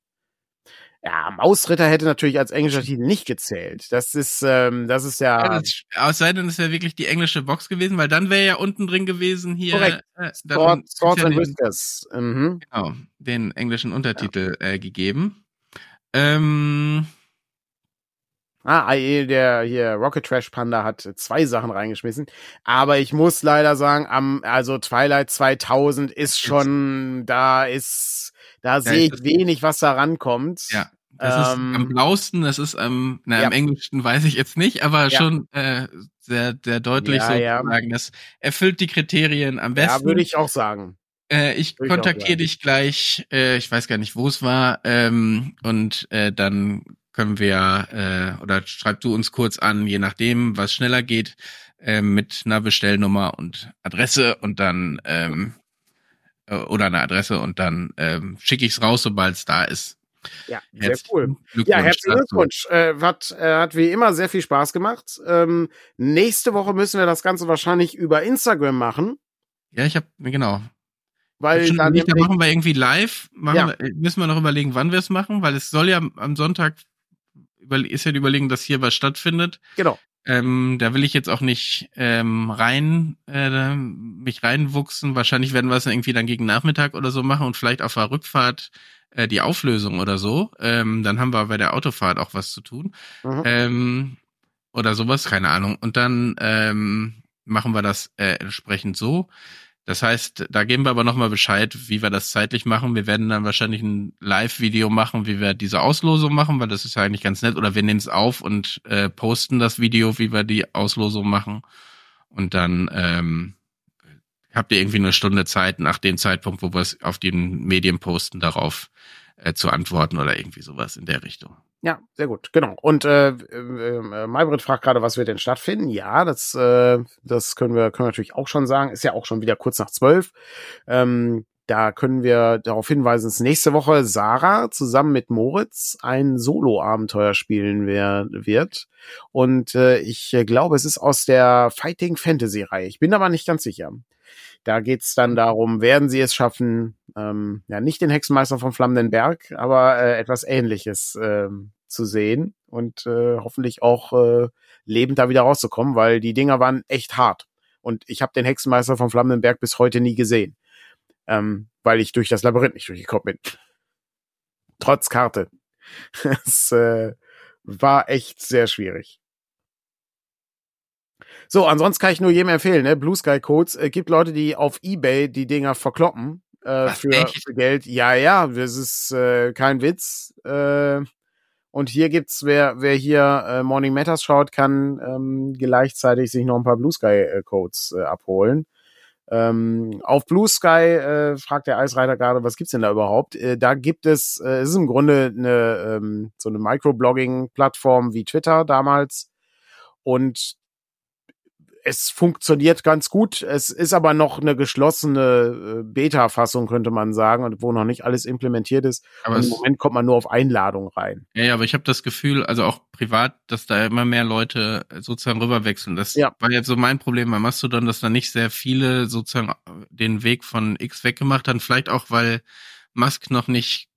Ja, Mausritter hätte natürlich als englischer Titel nicht gezählt. Das ist, ähm, das ist ja. Ja, das, aus sei denn, es wäre wirklich die englische Box gewesen, weil dann wäre ja unten drin gewesen hier. Korrekt. Äh, Sword, dann Swords ja and den, Whiskers. Mhm. genau, den englischen Untertitel äh, gegeben. Ähm, Ah, IE, der hier Rocket Trash Panda hat zwei Sachen reingeschmissen. Aber ich muss leider sagen, am, also Twilight 2000 ist schon, da ist, da sehe ich wenig, was da rankommt. ja, das Ähm, ist am blausten, das ist am, na, ja. im Englischen weiß ich jetzt nicht, aber Ja. schon äh, sehr, sehr deutlich Ja, ja. sozusagen. Das erfüllt die Kriterien am Ja, besten. würde ich auch sagen. Äh, ich kontaktiere dich gleich, äh, ich weiß gar nicht, wo es war, ähm, und äh, dann können wir, äh, oder schreib du uns kurz an, je nachdem, was schneller geht, äh, mit einer Bestellnummer und Adresse und dann, ähm, äh, oder eine Adresse und dann ähm, schicke ich es raus, sobald es da ist. Ja, sehr cool. Ja, herzlichen Glückwunsch. Äh, hat, äh, hat wie immer sehr viel Spaß gemacht. Ähm, nächste Woche müssen wir das Ganze wahrscheinlich über Instagram machen. Ja, ich habe genau. Weil dann nicht, da machen wir irgendwie live. Machen ja. wir, müssen wir noch überlegen, wann wir es machen, weil es soll ja am Sonntag ist ja die Überlegung, dass hier was stattfindet. Genau. Ähm, da will ich jetzt auch nicht ähm, rein äh, mich reinwuchsen. Wahrscheinlich werden wir es irgendwie dann gegen Nachmittag oder so machen und vielleicht auf der Rückfahrt äh, die Auflösung oder so. Ähm, dann haben wir bei der Autofahrt auch was zu tun. Mhm. Ähm, oder sowas, keine Ahnung. Und dann ähm, machen wir das äh, entsprechend so. Das heißt, da geben wir aber nochmal Bescheid, wie wir das zeitlich machen. Wir werden dann wahrscheinlich ein Live-Video machen, wie wir diese Auslosung machen, weil das ist ja eigentlich ganz nett. Oder wir nehmen es auf und äh, posten das Video, wie wir die Auslosung machen. Und dann ähm, habt ihr irgendwie eine Stunde Zeit nach dem Zeitpunkt, wo wir es auf den Medien posten, darauf äh, zu antworten oder irgendwie sowas in der Richtung. Ja, sehr gut, genau. Und äh, äh, äh, Maybrit fragt gerade, was wird denn stattfinden? Ja, das, äh, das können wir, können wir natürlich auch schon sagen. Ist ja auch schon wieder kurz nach zwölf. Ähm, da können wir darauf hinweisen, dass nächste Woche Sarah zusammen mit Moritz ein Solo-Abenteuer spielen wer wird. Und äh, ich glaube, es ist aus der Fighting Fantasy-Reihe. Ich bin aber nicht ganz sicher. Da geht's dann darum, werden sie es schaffen, ähm, ja, nicht den Hexenmeister vom Flammenden Berg, aber äh, etwas ähnliches ähm, zu sehen und äh, hoffentlich auch äh, lebend da wieder rauszukommen, weil die Dinger waren echt hart. Und ich habe den Hexenmeister vom Flammenden Berg bis heute nie gesehen, ähm, weil ich durch das Labyrinth nicht durchgekommen bin. Trotz Karte. Es äh, war echt sehr schwierig. So, ansonsten kann ich nur jedem empfehlen, ne? Blue Sky Codes. Äh, gibt Leute, die auf Ebay die Dinger verkloppen äh, für, für, Geld. Ja, ja, das ist äh, kein Witz. Äh, und hier gibt's, wer, wer hier äh, Morning Matters schaut, kann ähm, gleichzeitig sich noch ein paar Blue Sky äh, Codes äh, abholen. Ähm, auf Blue Sky äh, fragt der Eisreiter gerade, was gibt's denn da überhaupt? Äh, da gibt es, äh, es ist im Grunde eine ähm, so eine Microblogging-Plattform wie Twitter damals. Und es funktioniert ganz gut. Es ist aber noch eine geschlossene äh, Beta-Fassung, könnte man sagen, wo noch nicht alles implementiert ist. Aber im Moment kommt man nur auf Einladung rein. Ja, ja aber ich habe das Gefühl, also auch privat, dass da immer mehr Leute sozusagen rüberwechseln. Das ja. war jetzt so mein Problem bei Mastodon, dass da nicht sehr viele sozusagen den Weg von X weggemacht haben. Vielleicht auch, weil Musk noch nicht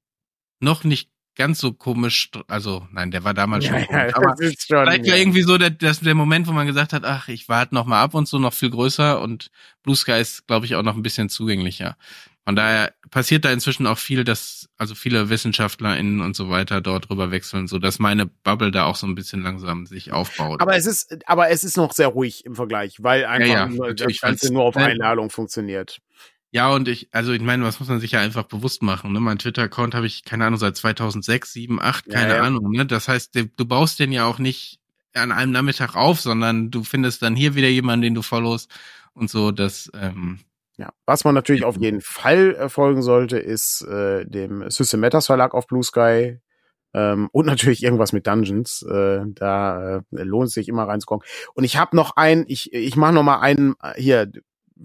noch nicht ganz so komisch, also nein, der war damals schon, ja, komisch, aber schon, vielleicht ja. war irgendwie so der, das, der Moment, wo man gesagt hat, ach, ich warte noch mal ab und so noch viel größer und Blue Sky ist, glaube ich, auch noch ein bisschen zugänglicher. Von daher passiert da inzwischen auch viel, dass also viele WissenschaftlerInnen und so weiter dort rüber wechseln, so dass meine Bubble da auch so ein bisschen langsam sich aufbaut. Aber es ist, aber es ist noch sehr ruhig im Vergleich, weil einfach ja, das Ganze nur auf Einladung funktioniert. Ja, und ich, also ich meine, was muss man sich ja einfach bewusst machen. Ne? Mein Twitter-Account habe ich, keine Ahnung, seit 2006, 7, 8, keine ja, ja. Ahnung. Ne? Das heißt, du baust den ja auch nicht an einem Nachmittag auf, sondern du findest dann hier wieder jemanden, den du followst und so. Das, ähm, ja, was man natürlich auf jeden Fall erfolgen sollte, ist äh, dem System Matters Verlag auf Blue Sky ähm, und natürlich irgendwas mit Dungeons. Äh, da äh, lohnt es sich immer reinzukommen. Und ich habe noch einen, ich ich mache noch mal einen äh, hier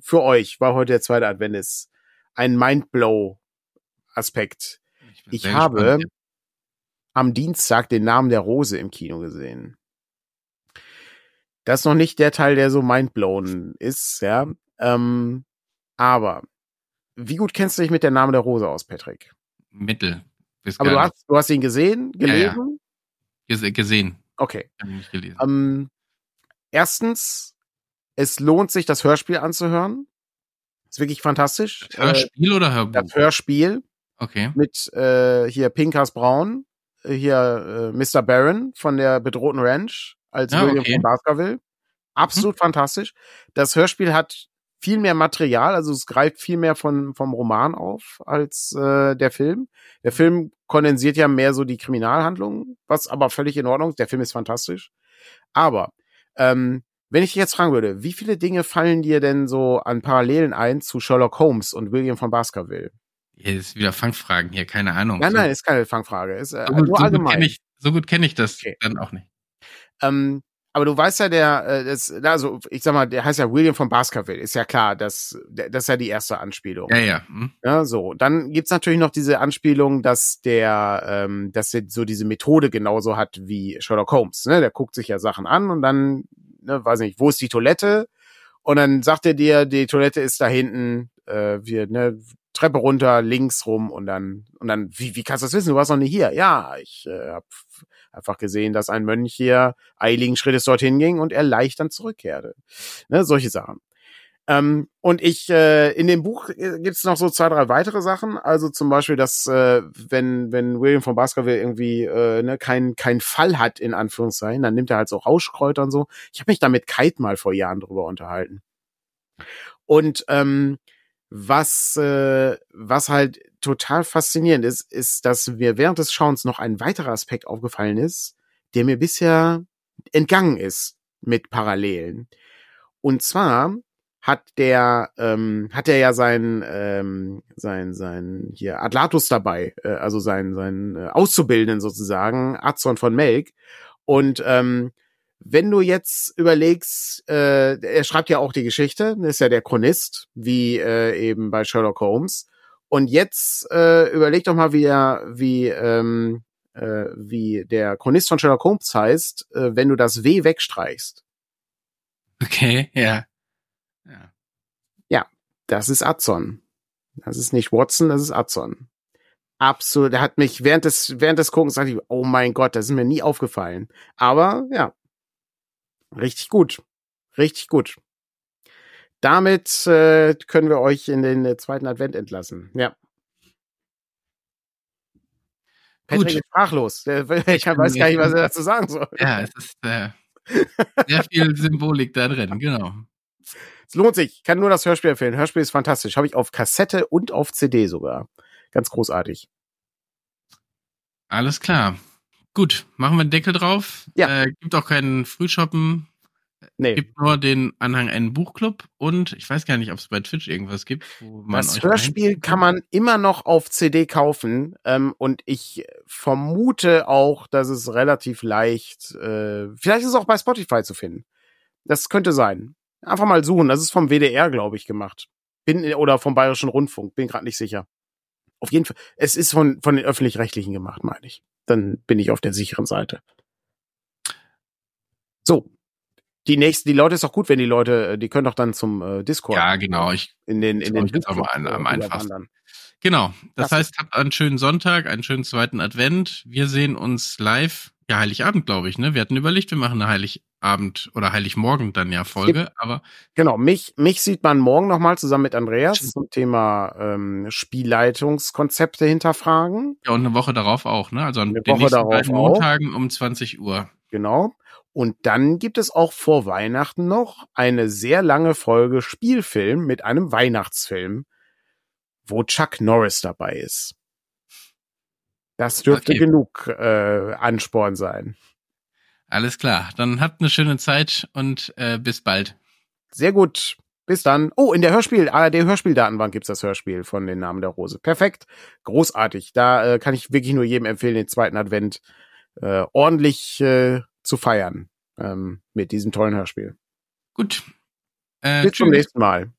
für euch, war heute der zweite Advent ist, ein Mindblow-Aspekt. Ich, ich habe gespannt, ja. am Dienstag den Namen der Rose im Kino gesehen. Das ist noch nicht der Teil, der so mindblown ist, ja. Ähm, aber wie gut kennst du dich mit der Name der Rose aus, Patrick? Mittel. Aber du hast, du hast ihn gesehen, gelesen? Ja, ja. Gesehen. Okay. Ähm, erstens es lohnt sich, das Hörspiel anzuhören. Ist wirklich fantastisch. Das Hörspiel äh, oder Hörbuch? Das Hörspiel. Okay. Mit äh, hier Pinkas Braun, äh, hier äh, Mr. Baron von der bedrohten Ranch als ah, William okay. von Baskerville. Absolut hm. fantastisch. Das Hörspiel hat viel mehr Material, also es greift viel mehr von, vom Roman auf als äh, der Film. Der Film kondensiert ja mehr so die Kriminalhandlungen, was aber völlig in Ordnung ist. Der Film ist fantastisch. Aber ähm, Wenn ich dich jetzt fragen würde, wie viele Dinge fallen dir denn so an Parallelen ein zu Sherlock Holmes und William von Baskerville? Hier ist wieder Fangfragen hier, keine Ahnung. Nein, nein, ist keine Fangfrage. Ist äh, so gut, nur so allgemein. Gut ich, so gut kenne ich das Okay. dann auch nicht. Ähm, aber du weißt ja, der, äh, das, also ich sag mal, der heißt ja William von Baskerville. Ist ja klar, das, das ist ja die erste Anspielung. Ja, ja. Hm? Ja, so. Dann gibt's natürlich noch diese Anspielung, dass der, ähm, dass er so diese Methode genauso hat wie Sherlock Holmes. Ne? Der guckt sich ja Sachen an und dann, ne, weiß nicht, wo ist die Toilette? Und dann sagt er dir, die Toilette ist da hinten, äh, wir, ne, Treppe runter, links rum und dann, und dann, wie, wie kannst du das wissen? Du warst noch nie hier. Ja, ich äh, habe einfach gesehen, dass ein Mönch hier eiligen Schrittes dorthin ging und er leicht dann zurückkehrte. Ne, solche Sachen. Ähm, und ich, äh, in dem Buch äh, gibt's noch so zwei, drei weitere Sachen. Also zum Beispiel, dass äh, wenn, wenn William von Baskerville irgendwie äh, ne, kein, kein Fall hat, in Anführungszeichen, dann nimmt er halt so Rauschkräuter und so. Ich habe mich da mit Kite mal vor Jahren drüber unterhalten. Und ähm, was, äh, was halt total faszinierend ist, ist, dass mir während des Schauens noch ein weiterer Aspekt aufgefallen ist, der mir bisher entgangen ist mit Parallelen. Und zwar hat der ähm, hat er ja sein ähm, sein sein hier Atlatus dabei, äh, also sein sein äh, Auszubildenden sozusagen, Azon von Melk. Und ähm, wenn du jetzt überlegst, äh, er schreibt ja auch die Geschichte, ist ja der Chronist, wie äh, eben bei Sherlock Holmes. Und jetzt äh, überleg doch mal, wie er, wie ähm, äh, wie der Chronist von Sherlock Holmes heißt, äh, wenn du das W wegstreichst. Okay, ja. Das ist Azon. Das ist nicht Watson, das ist Azon. Absolut. Er hat mich während des, während des Guckens sagte ich, oh mein Gott, das ist mir nie aufgefallen. Aber ja. Richtig gut. Richtig gut. Damit äh, können wir euch in den äh, zweiten Advent entlassen. Ja. Gut. Patrick ist sprachlos. Der, ich weiß gar nicht, was er dazu sagen soll. Ja, es ist äh, sehr viel Symbolik da drin, genau. Es lohnt sich. Ich kann nur das Hörspiel empfehlen. Hörspiel ist fantastisch. Habe ich auf Kassette und auf CD sogar. Ganz großartig. Alles klar. Gut, machen wir einen Deckel drauf. Ja. Äh, gibt auch keinen Frühshoppen. Nee. Gibt nur den Anhang einen Buchclub und ich weiß gar nicht, ob es bei Twitch irgendwas gibt, Das Hörspiel kann man immer noch auf CD kaufen ähm, und ich vermute auch, dass es relativ leicht, äh, vielleicht ist es auch bei Spotify zu finden. Das könnte sein. Einfach mal suchen. Das ist vom WDR, glaube ich, gemacht. Bin oder vom Bayerischen Rundfunk. Bin gerade nicht sicher. Auf jeden Fall. Es ist von von den öffentlich-rechtlichen gemacht, meine ich. Dann bin ich auf der sicheren Seite. So. Die nächsten, die Leute ist auch gut, wenn die Leute, äh, die können doch dann zum äh, Discord Ja, genau. Ich, in den in den jetzt Buchclub, an- am äh, einfachsten. überwandern. genau. Das Klasse. heißt, habt einen schönen Sonntag, einen schönen zweiten Advent. Wir sehen uns live. Ja, Heiligabend, glaube ich, ne? Wir hatten überlegt, wir machen eine Heiligabend oder Heiligmorgen dann ja Folge, aber Genau, mich, mich sieht man morgen nochmal zusammen mit Andreas zum Thema ähm, Spielleitungskonzepte hinterfragen. ja, und eine Woche darauf auch, ne? Also an Eine den Woche nächsten darauf beiden. Montagen um 20 Uhr. Genau. Und dann gibt es auch vor Weihnachten noch eine sehr lange Folge Spielfilm mit einem Weihnachtsfilm, wo Chuck Norris dabei ist. Das dürfte Okay. genug äh, Ansporn sein. Alles klar. Dann habt eine schöne Zeit und äh, bis bald. Sehr gut. Bis dann. Oh, in der Hörspiel, ARD Hörspieldatenbank gibt's das Hörspiel von den Namen der Rose. Perfekt. Großartig. Da äh, kann ich wirklich nur jedem empfehlen, den zweiten Advent äh, ordentlich äh, zu feiern ähm, mit diesem tollen Hörspiel. Gut. Äh, Bis zum tschüss. nächsten Mal.